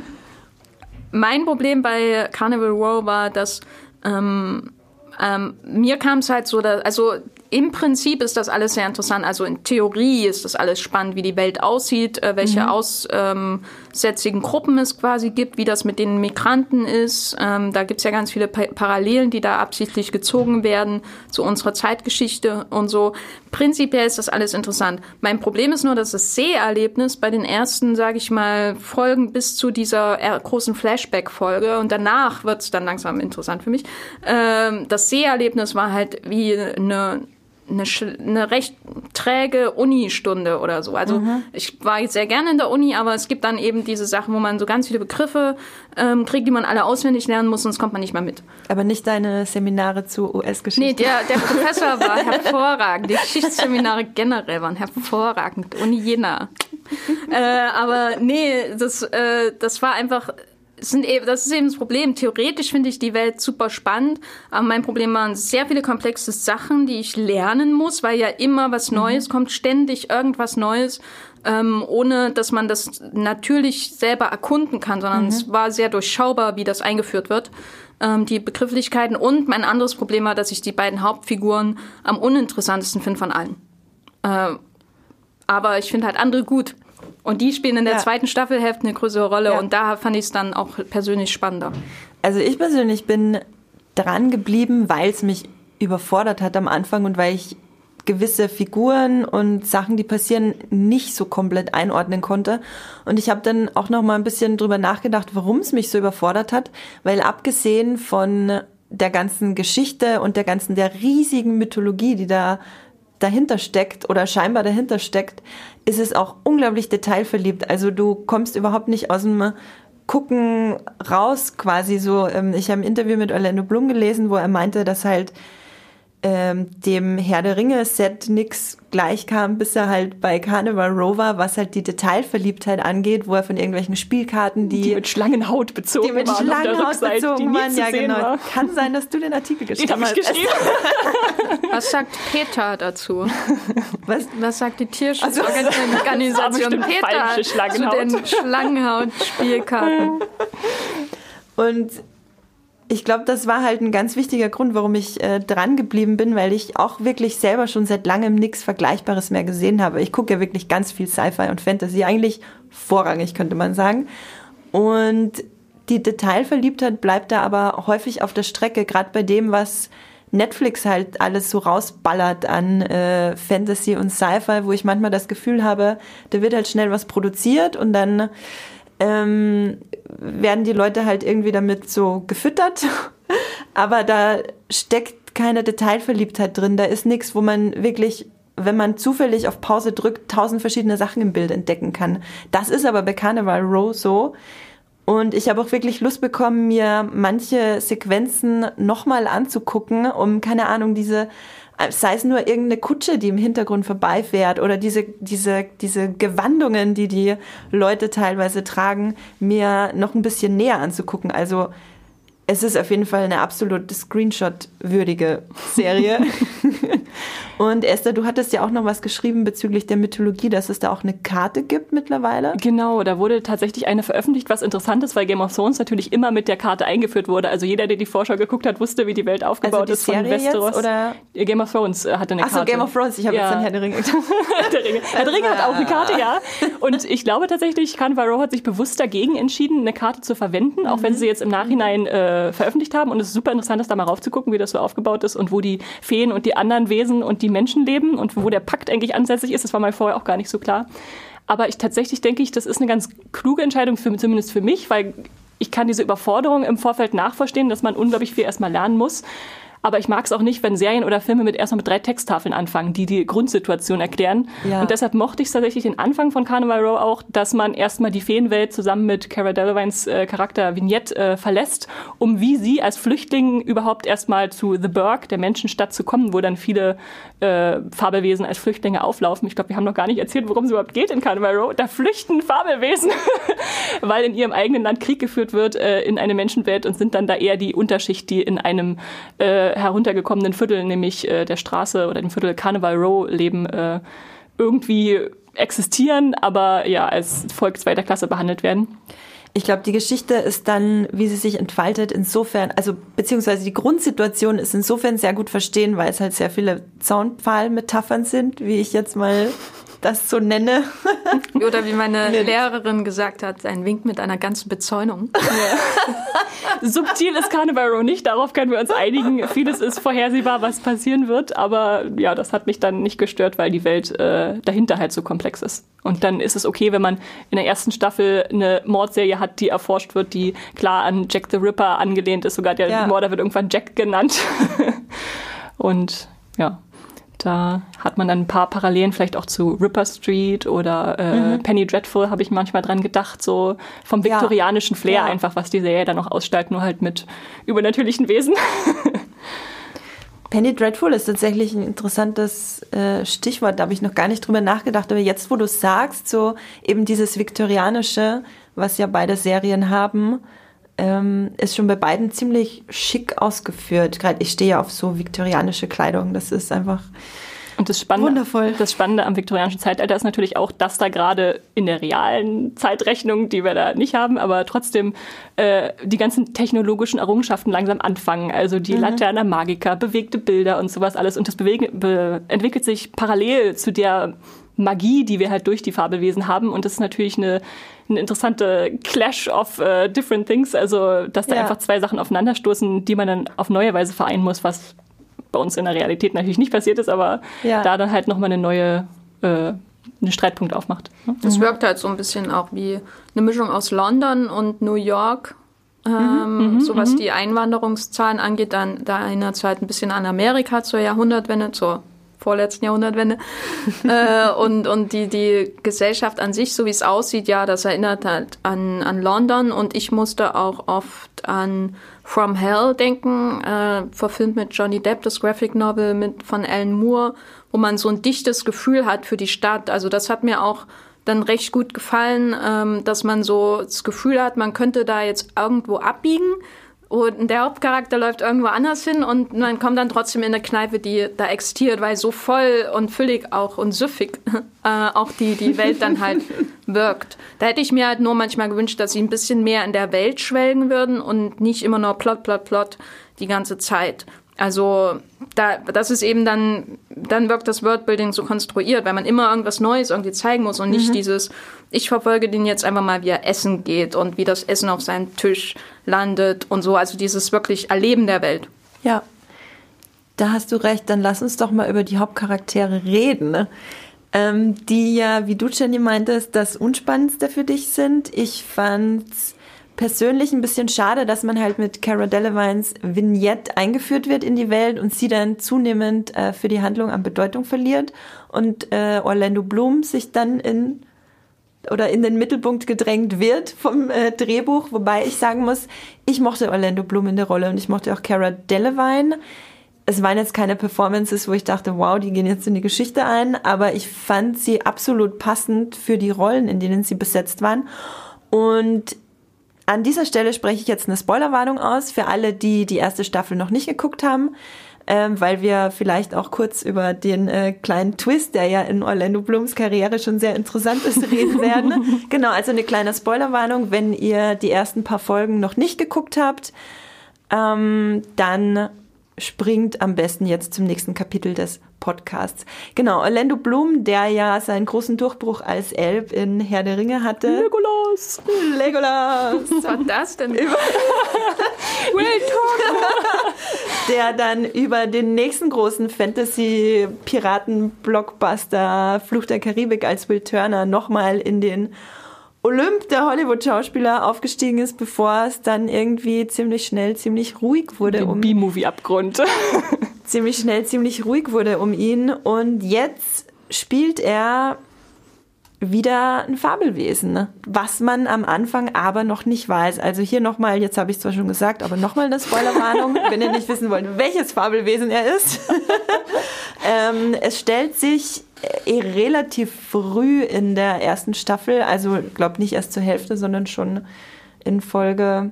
mein Problem bei Carnival Row war, dass ähm, ähm, mir kam es halt so, dass, also im Prinzip ist das alles sehr interessant. Also in Theorie ist das alles spannend, wie die Welt aussieht, äh, welche aussätzigen Gruppen es quasi gibt, wie das mit den Migranten ist. Ähm, da gibt's ja ganz viele pa Parallelen, die da absichtlich gezogen werden zu unserer Zeitgeschichte und so. Prinzipiell ist das alles interessant. Mein Problem ist nur, dass das Seherlebnis bei den ersten, sage ich mal, Folgen bis zu dieser großen Flashback-Folge und danach wird's dann langsam interessant für mich. Ähm, das Seherlebnis war halt wie eine eine, eine recht träge Uni-Stunde oder so. Also ich war jetzt sehr gerne in der Uni, aber es gibt dann eben diese Sachen, wo man so ganz viele Begriffe ähm, kriegt, die man alle auswendig lernen muss, sonst kommt man nicht mehr mit. Aber nicht deine Seminare zu US-Geschichte. Nee, der, der Professor war hervorragend. Die Geschichtsseminare generell waren hervorragend. Uni Jena. äh, aber nee, das, äh, das war einfach sind eben, das ist eben das Problem. Theoretisch finde ich die Welt super spannend, aber mein Problem waren sehr viele komplexe Sachen, die ich lernen muss, weil ja immer was Neues kommt, ständig irgendwas Neues, ähm, ohne dass man das natürlich selber erkunden kann, sondern es war sehr durchschaubar, wie das eingeführt wird. Ähm, die Begrifflichkeiten und mein anderes Problem war, dass ich die beiden Hauptfiguren am uninteressantesten finde von allen. Äh, aber ich finde halt andere gut. Und die spielen in der Ja. zweiten Staffelhälfte eine größere Rolle Ja. und da fand ich es dann auch persönlich spannender. Also ich persönlich bin dran geblieben, weil es mich überfordert hat am Anfang und weil ich gewisse Figuren und Sachen, die passieren, nicht so komplett einordnen konnte. Und ich habe dann auch noch mal ein bisschen drüber nachgedacht, warum es mich so überfordert hat, weil abgesehen von der ganzen Geschichte und der ganzen, der riesigen Mythologie, die da dahinter steckt oder scheinbar dahinter steckt, ist es auch unglaublich detailverliebt. Also du kommst überhaupt nicht aus dem Gucken raus quasi so. ähm, Ich habe ein Interview mit Orlando Bloom gelesen, wo er meinte, dass halt ähm, dem Herr der Ringe Set nix gleichkam, bis er halt bei Carnival Rover, was halt die Detailverliebtheit angeht, wo er von irgendwelchen Spielkarten, die, Die mit Schlangenhaut bezogen die mit waren auf der Schlangenhaut bezogen waren. Ja, genau. war. Kann sein, dass du den Artikel Den geschrieben habe ich hast. geschrieben. Was sagt Peter dazu? Was? Was sagt die Also, Tierschutzorganisation bestimmt Peter zu Schlangenhaut. den Schlangenhaut-Spielkarten? Und ich glaube, das war halt ein ganz wichtiger Grund, warum ich äh, dran geblieben bin, weil ich auch wirklich selber schon seit langem nichts Vergleichbares mehr gesehen habe. Ich gucke ja wirklich ganz viel Sci-Fi und Fantasy, eigentlich vorrangig könnte man sagen. Und die Detailverliebtheit bleibt da aber häufig auf der Strecke, gerade bei dem, was Netflix halt alles so rausballert an äh, Fantasy und Sci-Fi, wo ich manchmal das Gefühl habe, da wird halt schnell was produziert und dann ähm, werden die Leute halt irgendwie damit so gefüttert. Aber da steckt keine Detailverliebtheit drin. Da ist nichts, wo man wirklich, wenn man zufällig auf Pause drückt, tausend verschiedene Sachen im Bild entdecken kann. Das ist aber bei Carnival Row so. Und ich habe auch wirklich Lust bekommen, mir manche Sequenzen nochmal anzugucken, um, keine Ahnung, diese, sei es nur irgendeine Kutsche, die im Hintergrund vorbeifährt oder diese, diese, diese Gewandungen, die die Leute teilweise tragen, mir noch ein bisschen näher anzugucken. Also es ist auf jeden Fall eine absolut Screenshot-würdige Serie. Und Esther, du hattest ja auch noch was geschrieben bezüglich der Mythologie, dass es da auch eine Karte gibt mittlerweile. Genau, da wurde tatsächlich eine veröffentlicht, was interessant ist, weil Game of Thrones natürlich immer mit der Karte eingeführt wurde. Also jeder, der die Vorschau geguckt hat, wusste, wie die Welt aufgebaut Also die ist von Serie jetzt, Westeros. oder? Game of Thrones äh, hatte eine Achso, Karte. Game of Thrones, ich habe Ja. jetzt den Herr der Ringe. Herr der Ringe. Herr der Ringe hat auch eine Karte, ja. Und ich glaube tatsächlich, Carnival Row hat sich bewusst dagegen entschieden, eine Karte zu verwenden, auch wenn sie jetzt im Nachhinein äh, veröffentlicht haben. Und es ist super interessant, das da mal raufzugucken, wie das so aufgebaut ist und wo die Feen und die anderen Wesen und die Menschen leben und wo der Pakt eigentlich ansässig ist. Das war mal vorher auch gar nicht so klar. Aber ich tatsächlich denke ich, das ist eine ganz kluge Entscheidung, für, zumindest für mich, weil ich kann diese Überforderung im Vorfeld nachverstehen, dass man unglaublich viel erstmal lernen muss. Aber ich mag es auch nicht, wenn Serien oder Filme mit erstmal mit drei Texttafeln anfangen, die die Grundsituation erklären. Ja. Und deshalb mochte ich tatsächlich den Anfang von Carnival Row auch, dass man erstmal die Feenwelt zusammen mit Cara Delevingnes äh, Charakter Vignette äh, verlässt, um wie sie als Flüchtling überhaupt erstmal zu The Burg, der Menschenstadt, zu kommen, wo dann viele äh, Fabelwesen als Flüchtlinge auflaufen. Ich glaube, wir haben noch gar nicht erzählt, worum es überhaupt geht in Carnival Row. Da flüchten Fabelwesen, weil in ihrem eigenen Land Krieg geführt wird äh, in eine Menschenwelt und sind dann da eher die Unterschicht, die in einem äh, heruntergekommenen Viertel, nämlich äh, der Straße oder dem Viertel Carnival Row leben, äh, irgendwie existieren, aber ja als Volk zweiter Klasse behandelt werden. Ich glaube, die Geschichte ist dann, wie sie sich entfaltet, insofern, also beziehungsweise die Grundsituation ist insofern sehr gut verstehen, weil es halt sehr viele Zaunpfahl-Metaphern sind, wie ich jetzt mal das so nenne. Oder wie meine Lehrerin gesagt hat, ein Wink mit einer ganzen Bezäunung. Ja. Subtil ist Carnival nicht, darauf können wir uns einigen. Vieles ist vorhersehbar, was passieren wird, aber ja, das hat mich dann nicht gestört, weil die Welt äh, dahinter halt so komplex ist. Und dann ist es okay, wenn man in der ersten Staffel eine Mordserie hat, die erforscht wird, die klar an Jack the Ripper angelehnt ist. Sogar der ja. Mörder wird irgendwann Jack genannt. Und ja. Da hat man dann ein paar Parallelen vielleicht auch zu Ripper Street oder äh, mhm. Penny Dreadful, habe ich manchmal dran gedacht, so vom viktorianischen Flair ja. einfach, was die Serie dann noch ausstellt, nur halt mit übernatürlichen Wesen. Penny Dreadful ist tatsächlich ein interessantes äh, Stichwort, da habe ich noch gar nicht drüber nachgedacht, aber jetzt, wo du sagst, so eben dieses viktorianische, was ja beide Serien haben, ähm, ist schon bei beiden ziemlich schick ausgeführt. Gerade ich stehe ja auf so viktorianische Kleidung. Das ist einfach und das Spannende, Wundervoll. das Spannende am viktorianischen Zeitalter ist natürlich auch, dass da gerade in der realen Zeitrechnung, die wir da nicht haben, aber trotzdem äh, die ganzen technologischen Errungenschaften langsam anfangen. Also die mhm. Laterna Magica, bewegte Bilder und sowas alles. Und das be entwickelt sich parallel zu der Magie, die wir halt durch die Fabelwesen haben. Und das ist natürlich eine, eine interessante Clash of uh, different things. Also, dass da ja. einfach zwei Sachen aufeinanderstoßen, die man dann auf neue Weise vereinen muss, was bei uns in der Realität natürlich nicht passiert ist, aber ja. da dann halt nochmal eine neue äh, einen Streitpunkt aufmacht. Ne? Das mhm. wirkt halt so ein bisschen auch wie eine Mischung aus London und New York. Ähm, mhm, mhm so was mhm. die Einwanderungszahlen angeht, dann da erinnert es halt ein bisschen an Amerika zur Jahrhundertwende, zur vorletzten Jahrhundertwende. äh, und und die, die Gesellschaft an sich, so wie es aussieht, ja, das erinnert halt an, an London. Und ich musste auch oft an From Hell denken, äh, verfilmt mit Johnny Depp, das Graphic Novel mit, von Alan Moore, wo man so ein dichtes Gefühl hat für die Stadt. Also das hat mir auch dann recht gut gefallen, ähm, dass man so das Gefühl hat, man könnte da jetzt irgendwo abbiegen und der Hauptcharakter läuft irgendwo anders hin und man kommt dann trotzdem in eine Kneipe, die da existiert, weil so voll und füllig auch und süffig äh, auch die, die Welt dann halt wirkt. Da hätte ich mir halt nur manchmal gewünscht, dass sie ein bisschen mehr in der Welt schwelgen würden und nicht immer nur Plot, Plot, Plot die ganze Zeit. Also da, das ist eben dann, dann wirkt das Worldbuilding so konstruiert, weil man immer irgendwas Neues irgendwie zeigen muss und nicht mhm. dieses, ich verfolge den jetzt einfach mal, wie er essen geht und wie das Essen auf seinem Tisch landet und so. Also dieses wirklich Erleben der Welt. Ja, da hast du recht. Dann lass uns doch mal über die Hauptcharaktere reden. Ne? Ähm, die ja, wie du, Jenny, meintest, das Unspannendste für dich sind. Ich fand's persönlich ein bisschen schade, dass man halt mit Cara Delevingnes Vignette eingeführt wird in die Welt und sie dann zunehmend äh, für die Handlung an Bedeutung verliert und äh, Orlando Bloom sich dann in oder in den Mittelpunkt gedrängt wird vom äh, Drehbuch, wobei ich sagen muss, ich mochte Orlando Bloom in der Rolle und ich mochte auch Cara Delevingne. Es waren jetzt keine Performances, wo ich dachte, wow, die gehen jetzt in die Geschichte ein, aber ich fand sie absolut passend für die Rollen, in denen sie besetzt waren. Und an dieser Stelle spreche ich jetzt eine Spoilerwarnung aus für alle, die die erste Staffel noch nicht geguckt haben, ähm, weil wir vielleicht auch kurz über den äh, kleinen Twist, der ja in Orlando Blooms Karriere schon sehr interessant ist, reden werden. genau, also eine kleine Spoilerwarnung, wenn ihr die ersten paar Folgen noch nicht geguckt habt, ähm, dann springt am besten jetzt zum nächsten Kapitel des Podcasts. Genau, Orlando Bloom, der ja seinen großen Durchbruch als Elb in Herr der Ringe hatte. Legolas! Legolas! Was war das denn? Will der dann über den nächsten großen Fantasy-Piraten-Blockbuster Fluch der Karibik als Will Turner nochmal in den Olymp der Hollywood-Schauspieler aufgestiegen ist, bevor es dann irgendwie ziemlich schnell ziemlich ruhig wurde Den um B-Movie-Abgrund. ziemlich schnell ziemlich ruhig wurde um ihn und jetzt spielt er wieder ein Fabelwesen, was man am Anfang aber noch nicht weiß. Also hier nochmal, jetzt habe ich zwar schon gesagt, aber nochmal eine Spoilerwarnung, wenn ihr nicht wissen wollt, welches Fabelwesen er ist. ähm, es stellt sich relativ früh in der ersten Staffel, also glaube nicht erst zur Hälfte, sondern schon in Folge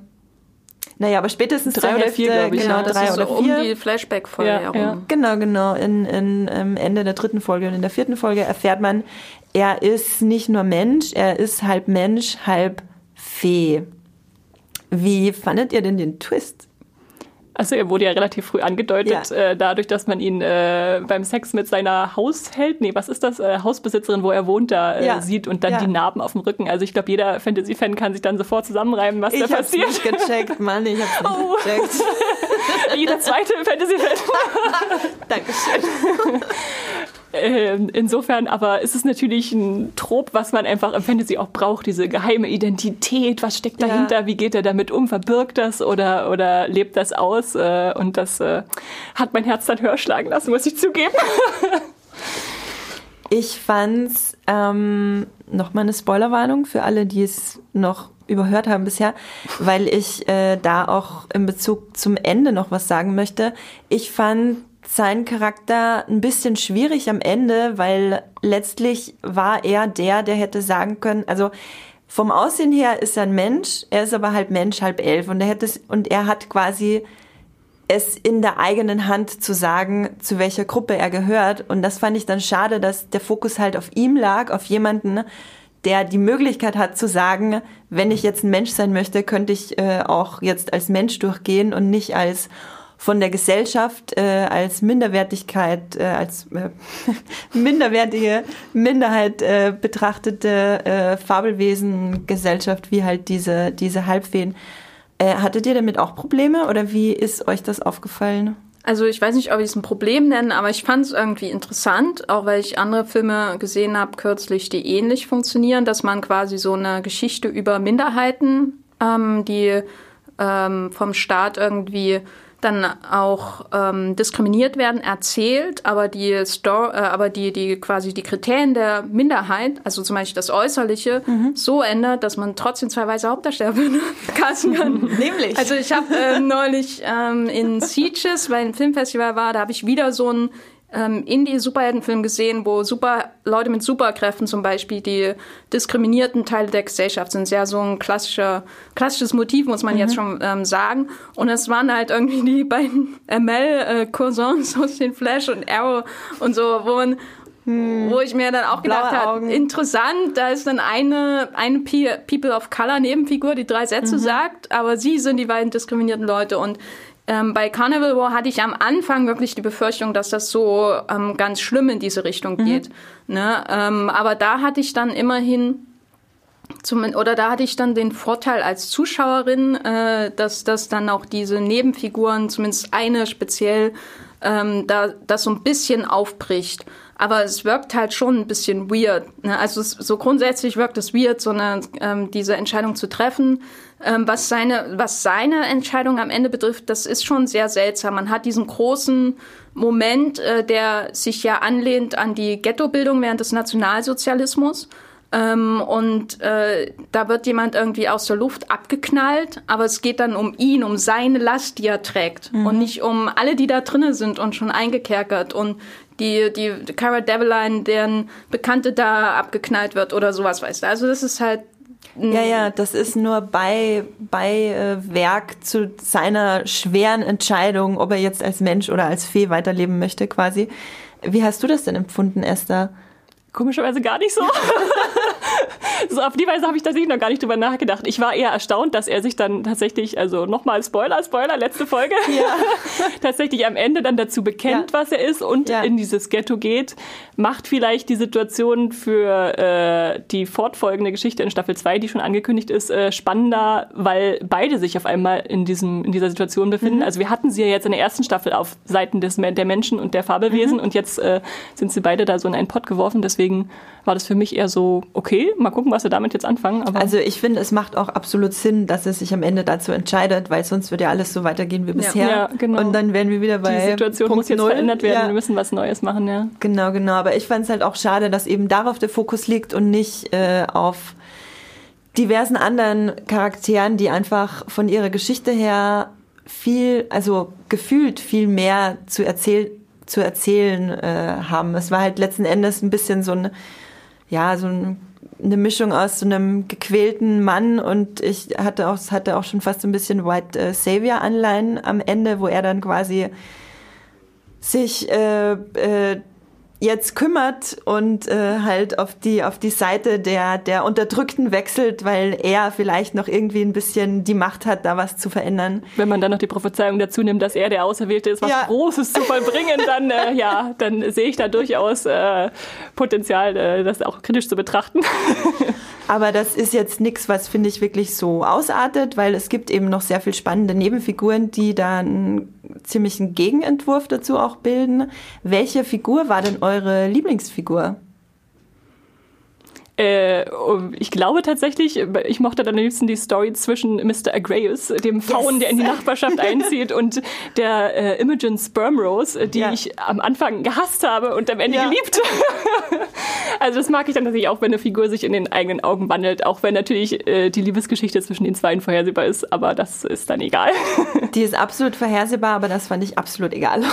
naja, aber spätestens Drei zur oder Hälfte, vier, glaub ich. genau, ja, das drei ist oder so vier. um die Flashback-Folge Ja, herum. ja. Genau, genau. In, in, ähm, Ende der dritten Folge und in der vierten Folge erfährt man, er ist nicht nur Mensch, er ist halb Mensch, halb Fee. Wie fandet ihr denn den Twist? Also er wurde ja relativ früh angedeutet, Ja. äh, dadurch, dass man ihn äh, beim Sex mit seiner Hausheld, nee, was ist das, äh, Hausbesitzerin, wo er wohnt, da äh, Ja. sieht und dann Ja. die Narben auf dem Rücken. Also ich glaube, jeder Fantasy-Fan kann sich dann sofort zusammenreimen, was da Ich hab's passiert. nicht gecheckt, Mann, ich hab's nicht Oh. gecheckt. jeder zweite Fantasy-Fan. Dankeschön. Ähm, insofern aber ist es natürlich ein Trop, was man einfach im Fantasy auch braucht, diese geheime Identität, was steckt Ja. dahinter, wie geht er damit um, verbirgt das oder, oder lebt das aus äh, und das äh, hat mein Herz dann höher schlagen lassen, muss ich zugeben. Ich fand's ähm, nochmal eine Spoilerwarnung für alle, die es noch überhört haben bisher, weil ich äh, da auch in Bezug zum Ende noch was sagen möchte. Ich fand seinen Charakter ein bisschen schwierig am Ende, weil letztlich war er der, der hätte sagen können, also vom Aussehen her ist er ein Mensch, er ist aber halb Mensch, halb elf und er hätte und er hat quasi es in der eigenen Hand zu sagen, zu welcher Gruppe er gehört. Und das fand ich dann schade, dass der Fokus halt auf ihm lag, auf jemanden, der die Möglichkeit hat zu sagen, wenn ich jetzt ein Mensch sein möchte, könnte ich äh, auch jetzt als Mensch durchgehen und nicht als von der Gesellschaft äh, als Minderwertigkeit, äh, als äh, minderwertige Minderheit äh, betrachtete äh, Fabelwesen-Gesellschaft, wie halt diese, diese Halbfeen. Äh, hattet ihr damit auch Probleme oder wie ist euch das aufgefallen? Also ich weiß nicht, ob ich es ein Problem nenne, aber ich fand es irgendwie interessant, auch weil ich andere Filme gesehen habe kürzlich, die ähnlich funktionieren, dass man quasi so eine Geschichte über Minderheiten, ähm, die ähm, vom Staat irgendwie dann auch ähm, diskriminiert werden, erzählt, aber die Story, äh, aber die, die quasi die Kriterien der Minderheit, also zum Beispiel das Äußerliche, so ändert, dass man trotzdem zwei weiße Hauptdarsteller casten kann. Nämlich. Also ich habe äh, neulich ähm, in Sieges, weil ein Filmfestival war, da habe ich wieder so einen ähm, Indie-Superheldenfilm gesehen, wo super Leute mit Superkräften zum Beispiel die diskriminierten Teile der Gesellschaft sind. Sehr so ein klassischer, klassisches Motiv, muss man jetzt schon ähm, sagen. Und es waren halt irgendwie die beiden ML-Cousins aus den Flash und Arrow und so, wo man wo ich mir dann auch gedacht habe, interessant, da ist dann eine, eine Pe- People of Color Nebenfigur, die drei Sätze sagt, aber sie sind die beiden diskriminierten Leute. Und ähm, bei Carnival War hatte ich am Anfang wirklich die Befürchtung, dass das so ähm, ganz schlimm in diese Richtung geht. Ne? Ähm, aber da hatte ich dann immerhin zum, oder da hatte ich dann den Vorteil als Zuschauerin, äh, dass, dass dann auch diese Nebenfiguren, zumindest eine speziell, ähm, da das so ein bisschen aufbricht. Aber es wirkt halt schon ein bisschen weird. Ne? Also es, so grundsätzlich wirkt es weird, so eine, ähm, diese Entscheidung zu treffen. Ähm, was, seine, was seine Entscheidung am Ende betrifft, das ist schon sehr seltsam. Man hat diesen großen Moment, äh, der sich ja anlehnt an die Ghettobildung während des Nationalsozialismus. Ähm, und äh, da wird jemand irgendwie aus der Luft abgeknallt, aber es geht dann um ihn, um seine Last, die er trägt und nicht um alle, die da drinnen sind und schon eingekerkert und die, die Cara Delevingne, deren Bekannte da abgeknallt wird oder sowas, weißt du. Also das ist halt Ja, ja, das ist nur bei, bei äh, Werk zu seiner schweren Entscheidung, ob er jetzt als Mensch oder als Fee weiterleben möchte, quasi. Wie hast du das denn empfunden, Esther? Komischerweise gar nicht so. so auf die Weise habe ich tatsächlich noch gar nicht drüber nachgedacht. Ich war eher erstaunt, dass er sich dann tatsächlich, also nochmal Spoiler, Spoiler, letzte Folge, ja. tatsächlich am Ende dann dazu bekennt, ja. was er ist und ja. in dieses Ghetto geht, macht vielleicht die Situation für äh, die fortfolgende Geschichte in Staffel 2, die schon angekündigt ist, äh, spannender, weil beide sich auf einmal in, diesem, in dieser Situation befinden. Mhm. Also wir hatten sie ja jetzt in der ersten Staffel auf Seiten des, der Menschen und der Fabelwesen mhm. und jetzt äh, sind sie beide da so in einen Pott geworfen. Deswegen war das für mich eher so, okay, mal gucken, was sie damit jetzt anfangen. Aber also ich finde, es macht auch absolut Sinn, dass es sich am Ende dazu entscheidet, weil sonst wird ja alles so weitergehen wie bisher. Ja, genau. Und dann werden wir wieder bei Die Situation Punkt muss jetzt 0. verändert werden, ja. wir müssen was Neues machen, ja. Genau, genau. Aber ich fand es halt auch schade, dass eben darauf der Fokus liegt und nicht äh, auf diversen anderen Charakteren, die einfach von ihrer Geschichte her viel, also gefühlt viel mehr zu erzählen zu erzählen äh, haben. Es war halt letzten Endes ein bisschen so ein ja, so ein, eine Mischung aus so einem gequälten Mann und ich hatte auch, hatte auch schon fast so ein bisschen White äh, Savior Anleihen am Ende, wo er dann quasi sich äh, äh, jetzt kümmert und äh, halt auf die auf die Seite der der Unterdrückten wechselt, weil er vielleicht noch irgendwie ein bisschen die Macht hat, da was zu verändern. Wenn man dann noch die Prophezeiung dazu nimmt, dass er der Auserwählte ist, was ja. Großes zu vollbringen, dann äh, ja, dann sehe ich da durchaus äh, Potenzial, äh, das auch kritisch zu betrachten. Aber das ist jetzt nichts, was finde ich wirklich so ausartet, weil es gibt eben noch sehr viel spannende Nebenfiguren, die dann ziemlichen Gegenentwurf dazu auch bilden. Welche Figur war denn eure Lieblingsfigur? Äh, ich glaube tatsächlich, ich mochte dann am liebsten die Story zwischen Mr. Agreus, dem Faun, yes. der in die Nachbarschaft einzieht, und der äh, Imogen Spermrose, die ja. ich am Anfang gehasst habe und am Ende ja. geliebt. also das mag ich dann tatsächlich auch, wenn eine Figur sich in den eigenen Augen wandelt, auch wenn natürlich äh, die Liebesgeschichte zwischen den zwei vorhersehbar ist, aber das ist dann egal. die ist absolut vorhersehbar, aber das fand ich absolut egal.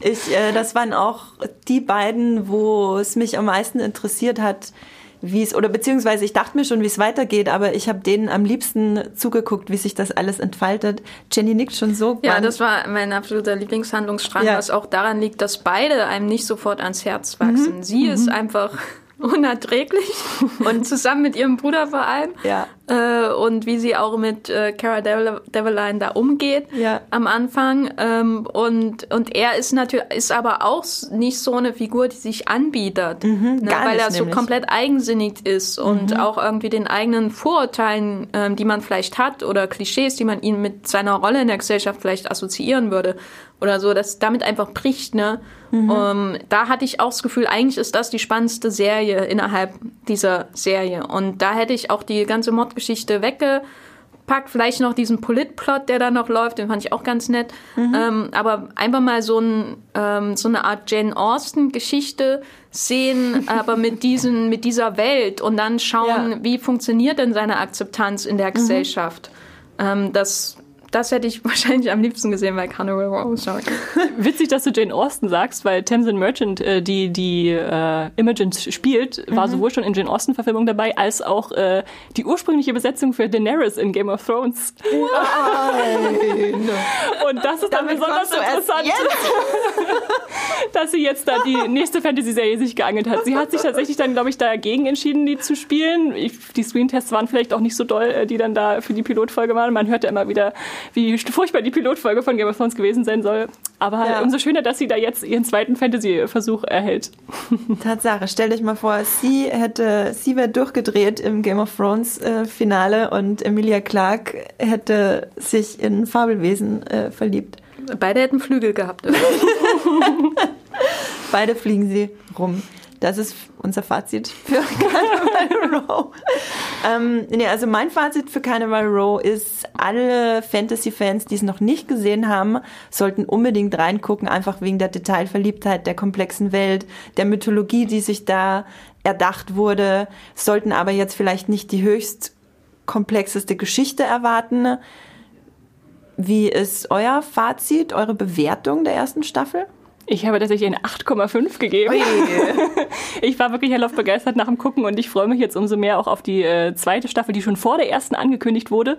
Ich, äh, das waren auch die beiden, wo es mich am meisten interessiert hat, wie es, oder beziehungsweise ich dachte mir schon, wie es weitergeht, aber ich habe denen am liebsten zugeguckt, wie sich das alles entfaltet. Jenny nickt schon so. Ja, das war mein absoluter Lieblingshandlungsstrang, ja. was auch daran liegt, dass beide einem nicht sofort ans Herz wachsen. Mhm. Sie mhm. ist einfach unerträglich und zusammen mit ihrem Bruder vor allem. Ja. Äh, und wie sie auch mit äh, Cara Delevingne da umgeht ja. am Anfang. Ähm, und, und er ist natürlich, ist aber auch nicht so eine Figur, die sich anbietet, mhm, ne, weil er so komplett eigensinnig ist und mhm. auch irgendwie den eigenen Vorurteilen, ähm, die man vielleicht hat oder Klischees, die man ihn mit seiner Rolle in der Gesellschaft vielleicht assoziieren würde oder so, dass damit einfach bricht, ne? Mhm. Um, da hatte ich auch das Gefühl, eigentlich ist das die spannendste Serie innerhalb dieser Serie. Und da hätte ich auch die ganze Mordgeschichte weggepackt. Vielleicht noch diesen Politplot, der da noch läuft, den fand ich auch ganz nett. Mhm. Ähm, aber einfach mal so, ein, ähm, so eine Art Jane Austen-Geschichte sehen, aber mit, diesen, mit dieser Welt und dann schauen, ja. wie funktioniert denn seine Akzeptanz in der mhm. Gesellschaft. Ähm, das das hätte ich wahrscheinlich am liebsten gesehen bei Carnival Row. Sorry. Witzig, dass du Jane Austen sagst, weil Tamsin Merchant, äh, die die äh, Imogen spielt, war mhm. sowohl schon in Jane Austen-Verfilmung dabei, als auch äh, die ursprüngliche Besetzung für Daenerys in Game of Thrones. Nein. Und das ist dann Damit besonders interessant, dass sie jetzt da die nächste Fantasy-Serie sich geangelt hat. Sie hat sich tatsächlich dann, glaube ich, dagegen entschieden, die zu spielen. Ich, die Screentests waren vielleicht auch nicht so doll, äh, die dann da für die Pilotfolge waren. Man hört ja immer wieder wie furchtbar die Pilotfolge von Game of Thrones gewesen sein soll. Aber ja. umso schöner, dass sie da jetzt ihren zweiten Fantasy-Versuch erhält. Tatsache, stell dich mal vor, sie hätte, sie wäre durchgedreht im Game of Thrones äh, Finale und Emilia Clarke hätte sich in Fabelwesen äh, verliebt. Beide hätten Flügel gehabt. Beide fliegen sie rum. Das ist unser Fazit für Carnival Row. ähm, nee, also mein Fazit für Carnival Row ist, alle Fantasy-Fans, die es noch nicht gesehen haben, sollten unbedingt reingucken, einfach wegen der Detailverliebtheit der komplexen Welt, der Mythologie, die sich da erdacht wurde, sollten aber jetzt vielleicht nicht die höchst komplexeste Geschichte erwarten. Wie ist euer Fazit, eure Bewertung der ersten Staffel? Ich habe tatsächlich eine 8,5 gegeben. ich war wirklich hellauf begeistert nach dem Gucken und ich freue mich jetzt umso mehr auch auf die äh, zweite Staffel, die schon vor der ersten angekündigt wurde.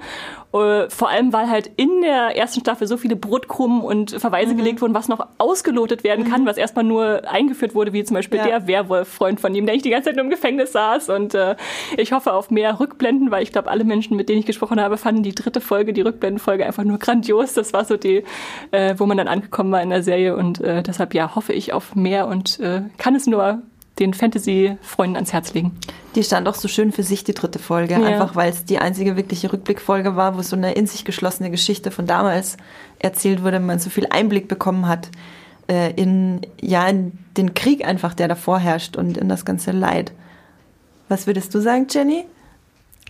Äh, vor allem, weil halt in der ersten Staffel so viele Brotkrumen und Verweise mhm. gelegt wurden, was noch ausgelotet werden kann, mhm. was erstmal nur eingeführt wurde, wie zum Beispiel ja. der Werwolf-Freund von ihm, der nicht die ganze Zeit nur im Gefängnis saß. Und äh, ich hoffe auf mehr Rückblenden, weil ich glaube, alle Menschen, mit denen ich gesprochen habe, fanden die dritte Folge, die Rückblendenfolge einfach nur grandios. Das war so die, äh, wo man dann angekommen war in der Serie und äh, das deshalb ja hoffe ich auf mehr und äh, kann es nur den Fantasy-Freunden ans Herz legen. Die stand auch so schön für sich, die dritte Folge. Ja. Einfach weil es die einzige wirkliche Rückblickfolge war, wo so eine in sich geschlossene Geschichte von damals erzählt wurde, man so viel Einblick bekommen hat äh, in, ja, in den Krieg einfach, der davor herrscht und in das ganze Leid. Was würdest du sagen, Jenny?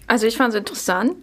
Also ich fand es interessant.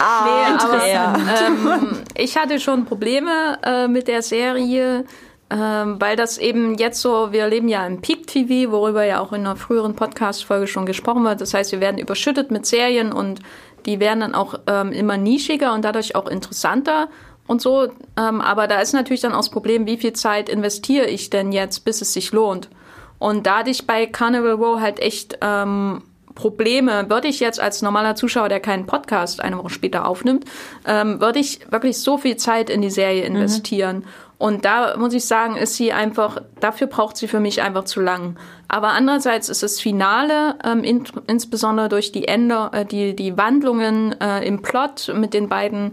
Ah, nee, aber ähm, ich hatte schon Probleme äh, mit der Serie ähm, weil das eben jetzt so, wir leben ja im Peak-TV, worüber ja auch in einer früheren Podcast-Folge schon gesprochen wird. Das heißt, wir werden überschüttet mit Serien und die werden dann auch ähm, immer nischiger und dadurch auch interessanter und so. Ähm, aber da ist natürlich dann auch das Problem, wie viel Zeit investiere ich denn jetzt, bis es sich lohnt. Und da hatte ich bei Carnival Row halt echt ähm, Probleme, würde ich jetzt als normaler Zuschauer, der keinen Podcast eine Woche später aufnimmt, ähm, würde ich wirklich so viel Zeit in die Serie mhm. investieren. Mhm. Und da muss ich sagen, ist sie einfach, dafür braucht sie für mich einfach zu lang. Aber andererseits ist das Finale, ähm, in, insbesondere durch die Ende, äh, die, die Wandlungen äh, im Plot mit den beiden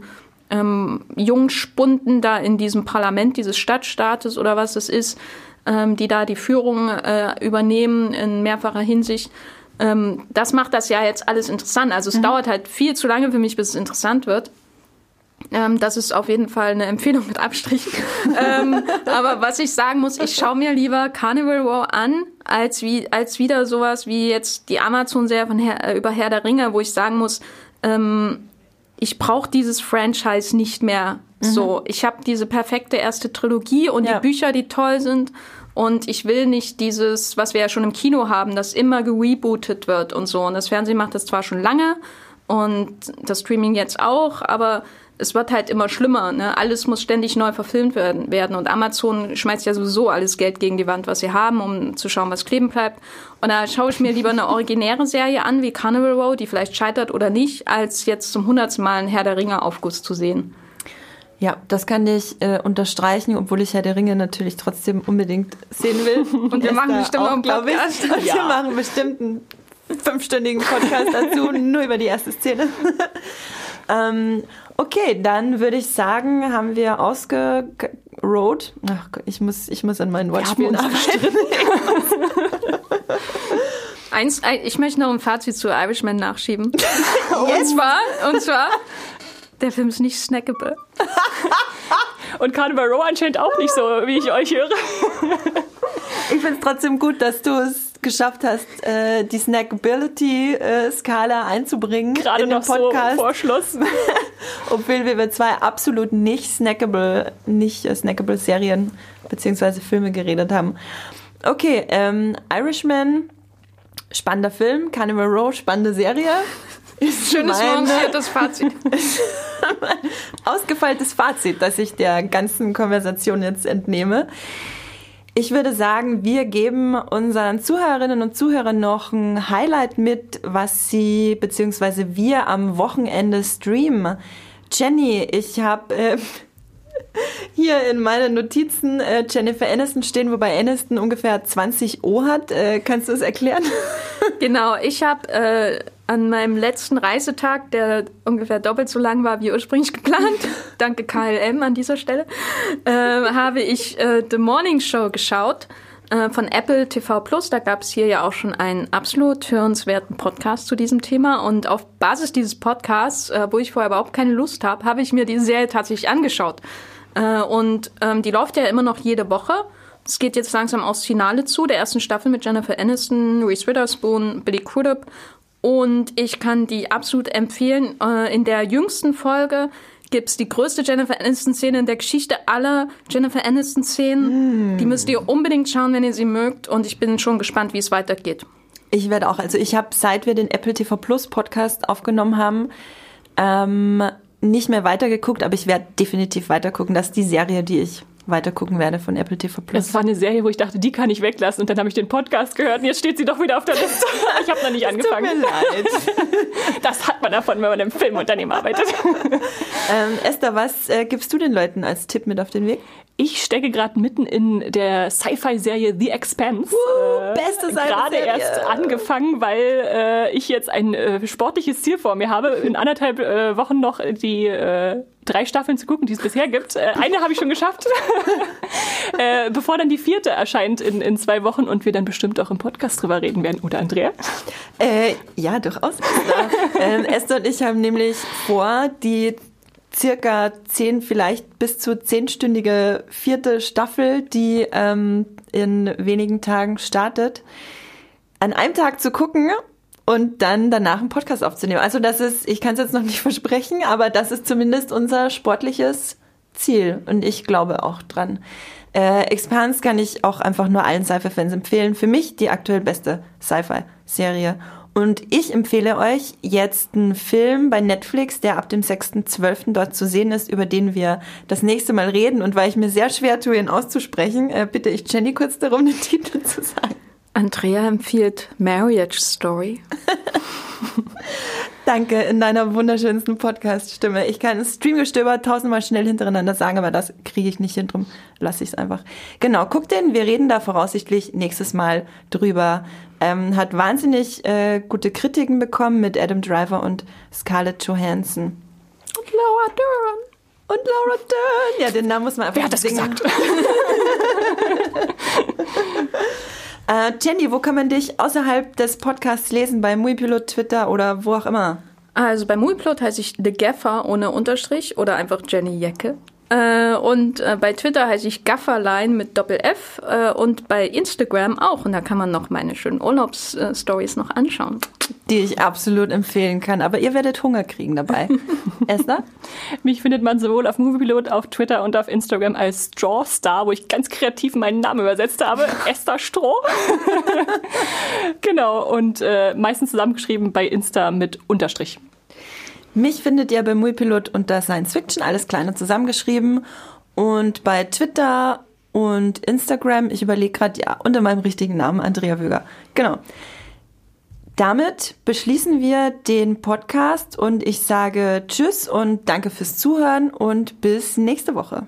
ähm, Jungspunden da in diesem Parlament dieses Stadtstaates oder was es ist, ähm, die da die Führung äh, übernehmen in mehrfacher Hinsicht. Ähm, das macht das ja jetzt alles interessant. Also es mhm. dauert halt viel zu lange für mich, bis es interessant wird. Ähm, das ist auf jeden Fall eine Empfehlung mit Abstrich. ähm, aber was ich sagen muss, ich schaue mir lieber Carnival War an, als, wie, als wieder sowas wie jetzt die Amazon-Serie von Herr, äh, über Herr der Ringe, wo ich sagen muss, ähm, ich brauche dieses Franchise nicht mehr mhm. so. Ich habe diese perfekte erste Trilogie und ja. die Bücher, die toll sind. Und ich will nicht dieses, was wir ja schon im Kino haben, das immer gerebootet wird und so. Und das Fernsehen macht das zwar schon lange und das Streaming jetzt auch, aber es wird halt immer schlimmer. Ne? Alles muss ständig neu verfilmt werden, werden. Und Amazon schmeißt ja sowieso alles Geld gegen die Wand, was sie haben, um zu schauen, was kleben bleibt. Und da schaue ich mir lieber eine originäre Serie an, wie Carnival Row, die vielleicht scheitert oder nicht, als jetzt zum hundertsten Mal einen Herr der Ringe Aufguss zu sehen. Ja, das kann ich äh, unterstreichen, obwohl ich Herr der Ringe natürlich trotzdem unbedingt sehen will. Und wir machen bestimmt auch, einen Podcast. Ich. Und ja. wir machen bestimmt einen fünfstündigen Podcast dazu, nur über die erste Szene. ähm, Okay, dann würde ich sagen, haben wir ausgerot. Ach, ich muss, ich muss an meinen Wortspielen arbeiten. Eins, ich möchte noch ein Fazit zu Irishman nachschieben. und zwar, und zwar, der Film ist nicht snackable. und Carnival Row anscheinend auch nicht so, wie ich euch höre. ich finde es trotzdem gut, dass du es geschafft hast, äh, die Snackability-Skala einzubringen Gerade in den Podcast. So vor Schluss. Obwohl wir über zwei absolut nicht snackable, nicht äh, snackable Serien bzw. Filme geredet haben. Okay, ähm, Irishman, spannender Film, Carnival Row, spannende Serie. Ist Schönes nuanciertes Fazit. Ausgefeiltes Fazit, das ich der ganzen Konversation jetzt entnehme. Ich würde sagen, wir geben unseren Zuhörerinnen und Zuhörern noch ein Highlight mit, was sie bzw. wir am Wochenende streamen. Jenny, ich habe äh, hier in meinen Notizen äh, Jennifer Aniston stehen, wobei Aniston ungefähr 20 O hat. Äh, kannst du es erklären? Genau, ich habe äh, an meinem letzten Reisetag, der ungefähr doppelt so lang war wie ursprünglich geplant, danke KLM an dieser Stelle, äh, habe ich äh, The Morning Show geschaut äh, von Apple TV Plus. Da gab es hier ja auch schon einen absolut hörenswerten Podcast zu diesem Thema. Und auf Basis dieses Podcasts, äh, wo ich vorher überhaupt keine Lust habe, habe ich mir diese Serie tatsächlich angeschaut. Äh, und ähm, die läuft ja immer noch jede Woche. Es geht jetzt langsam aufs Finale zu, der ersten Staffel mit Jennifer Aniston, Reese Witherspoon, Billy Crudup und ich kann die absolut empfehlen. Äh, in der jüngsten Folge gibt es die größte Jennifer Aniston-Szene in der Geschichte aller Jennifer Aniston-Szenen. Mm. Die müsst ihr unbedingt schauen, wenn ihr sie mögt. Und ich bin schon gespannt, wie es weitergeht. Ich werde auch, also ich habe, seit wir den Apple TV Plus Podcast aufgenommen haben, ähm, nicht mehr weitergeguckt, aber ich werde definitiv weitergucken. Das ist die Serie, die ich weiter gucken werde von Apple TV Plus. Das war eine Serie, wo ich dachte, die kann ich weglassen und dann habe ich den Podcast gehört und jetzt steht sie doch wieder auf der Liste. Ich habe noch nicht angefangen. Tut mir leid. Das hat man davon, wenn man im Filmunternehmen arbeitet. Ähm, Esther, was äh, gibst du den Leuten als Tipp mit auf den Weg? Ich stecke gerade mitten in der Sci-Fi-Serie The Expanse. Uh, äh, beste Sci-Fi-Serie. Gerade erst angefangen, weil äh, ich jetzt ein äh, sportliches Ziel vor mir habe, in anderthalb äh, Wochen noch die äh, drei Staffeln zu gucken, die es bisher gibt. Äh, eine habe ich schon geschafft, bevor dann die vierte erscheint in, in zwei Wochen und wir dann bestimmt auch im Podcast drüber reden werden. Oder Andrea? ja, durchaus. ähm, Esther und ich haben nämlich vor, die circa zehn, vielleicht bis zu zehnstündige vierte Staffel, die ähm, in wenigen Tagen startet, an einem Tag zu gucken und dann danach einen Podcast aufzunehmen. Also das ist, ich kann es jetzt noch nicht versprechen, aber das ist zumindest unser sportliches Ziel und ich glaube auch dran. Äh, Expanse kann ich auch einfach nur allen Sci-Fi-Fans empfehlen. Für mich die aktuell beste Sci-Fi-Serie. Und ich empfehle euch jetzt einen Film bei Netflix, der ab dem 6.12. dort zu sehen ist, über den wir das nächste Mal reden. Und weil ich mir sehr schwer tue, ihn auszusprechen, äh, bitte ich Jenny kurz darum, den Titel zu sagen. Andrea empfiehlt Marriage Story. Danke, in deiner wunderschönsten Podcast-Stimme. Ich kann Streamgestöber tausendmal schnell hintereinander sagen, aber das kriege ich nicht hin, drum lasse ich es einfach. Genau, guck den, wir reden da voraussichtlich nächstes Mal drüber. Ähm, hat wahnsinnig äh, gute Kritiken bekommen mit Adam Driver und Scarlett Johansson. Und Laura Dern. Und Laura Dern. Ja, den Namen muss man einfach Wer hat das singen. gesagt? äh, Jenny, wo kann man dich außerhalb des Podcasts lesen? Bei Muipilot, Twitter oder wo auch immer? Also bei Muiplot heiße ich The Gaffer ohne Unterstrich oder einfach Jenny Jecke. Äh, und äh, bei Twitter heiße ich Gafferlein mit Doppel-F äh, und bei Instagram auch. Und da kann man noch meine schönen Urlaubsstories noch anschauen. Die ich absolut empfehlen kann. Aber ihr werdet Hunger kriegen dabei. Esther? Mich findet man sowohl auf Moviepilot, auf Twitter und auf Instagram als Strawstar, wo ich ganz kreativ meinen Namen übersetzt habe. Esther Stroh. genau. Und äh, meistens zusammengeschrieben bei Insta mit Unterstrich. Mich findet ihr bei Muipilot unter Science Fiction, alles kleine zusammengeschrieben. Und bei Twitter und Instagram, ich überlege gerade, ja, unter meinem richtigen Namen, Andrea Wöger. Genau. Damit beschließen wir den Podcast und ich sage Tschüss und danke fürs Zuhören und bis nächste Woche.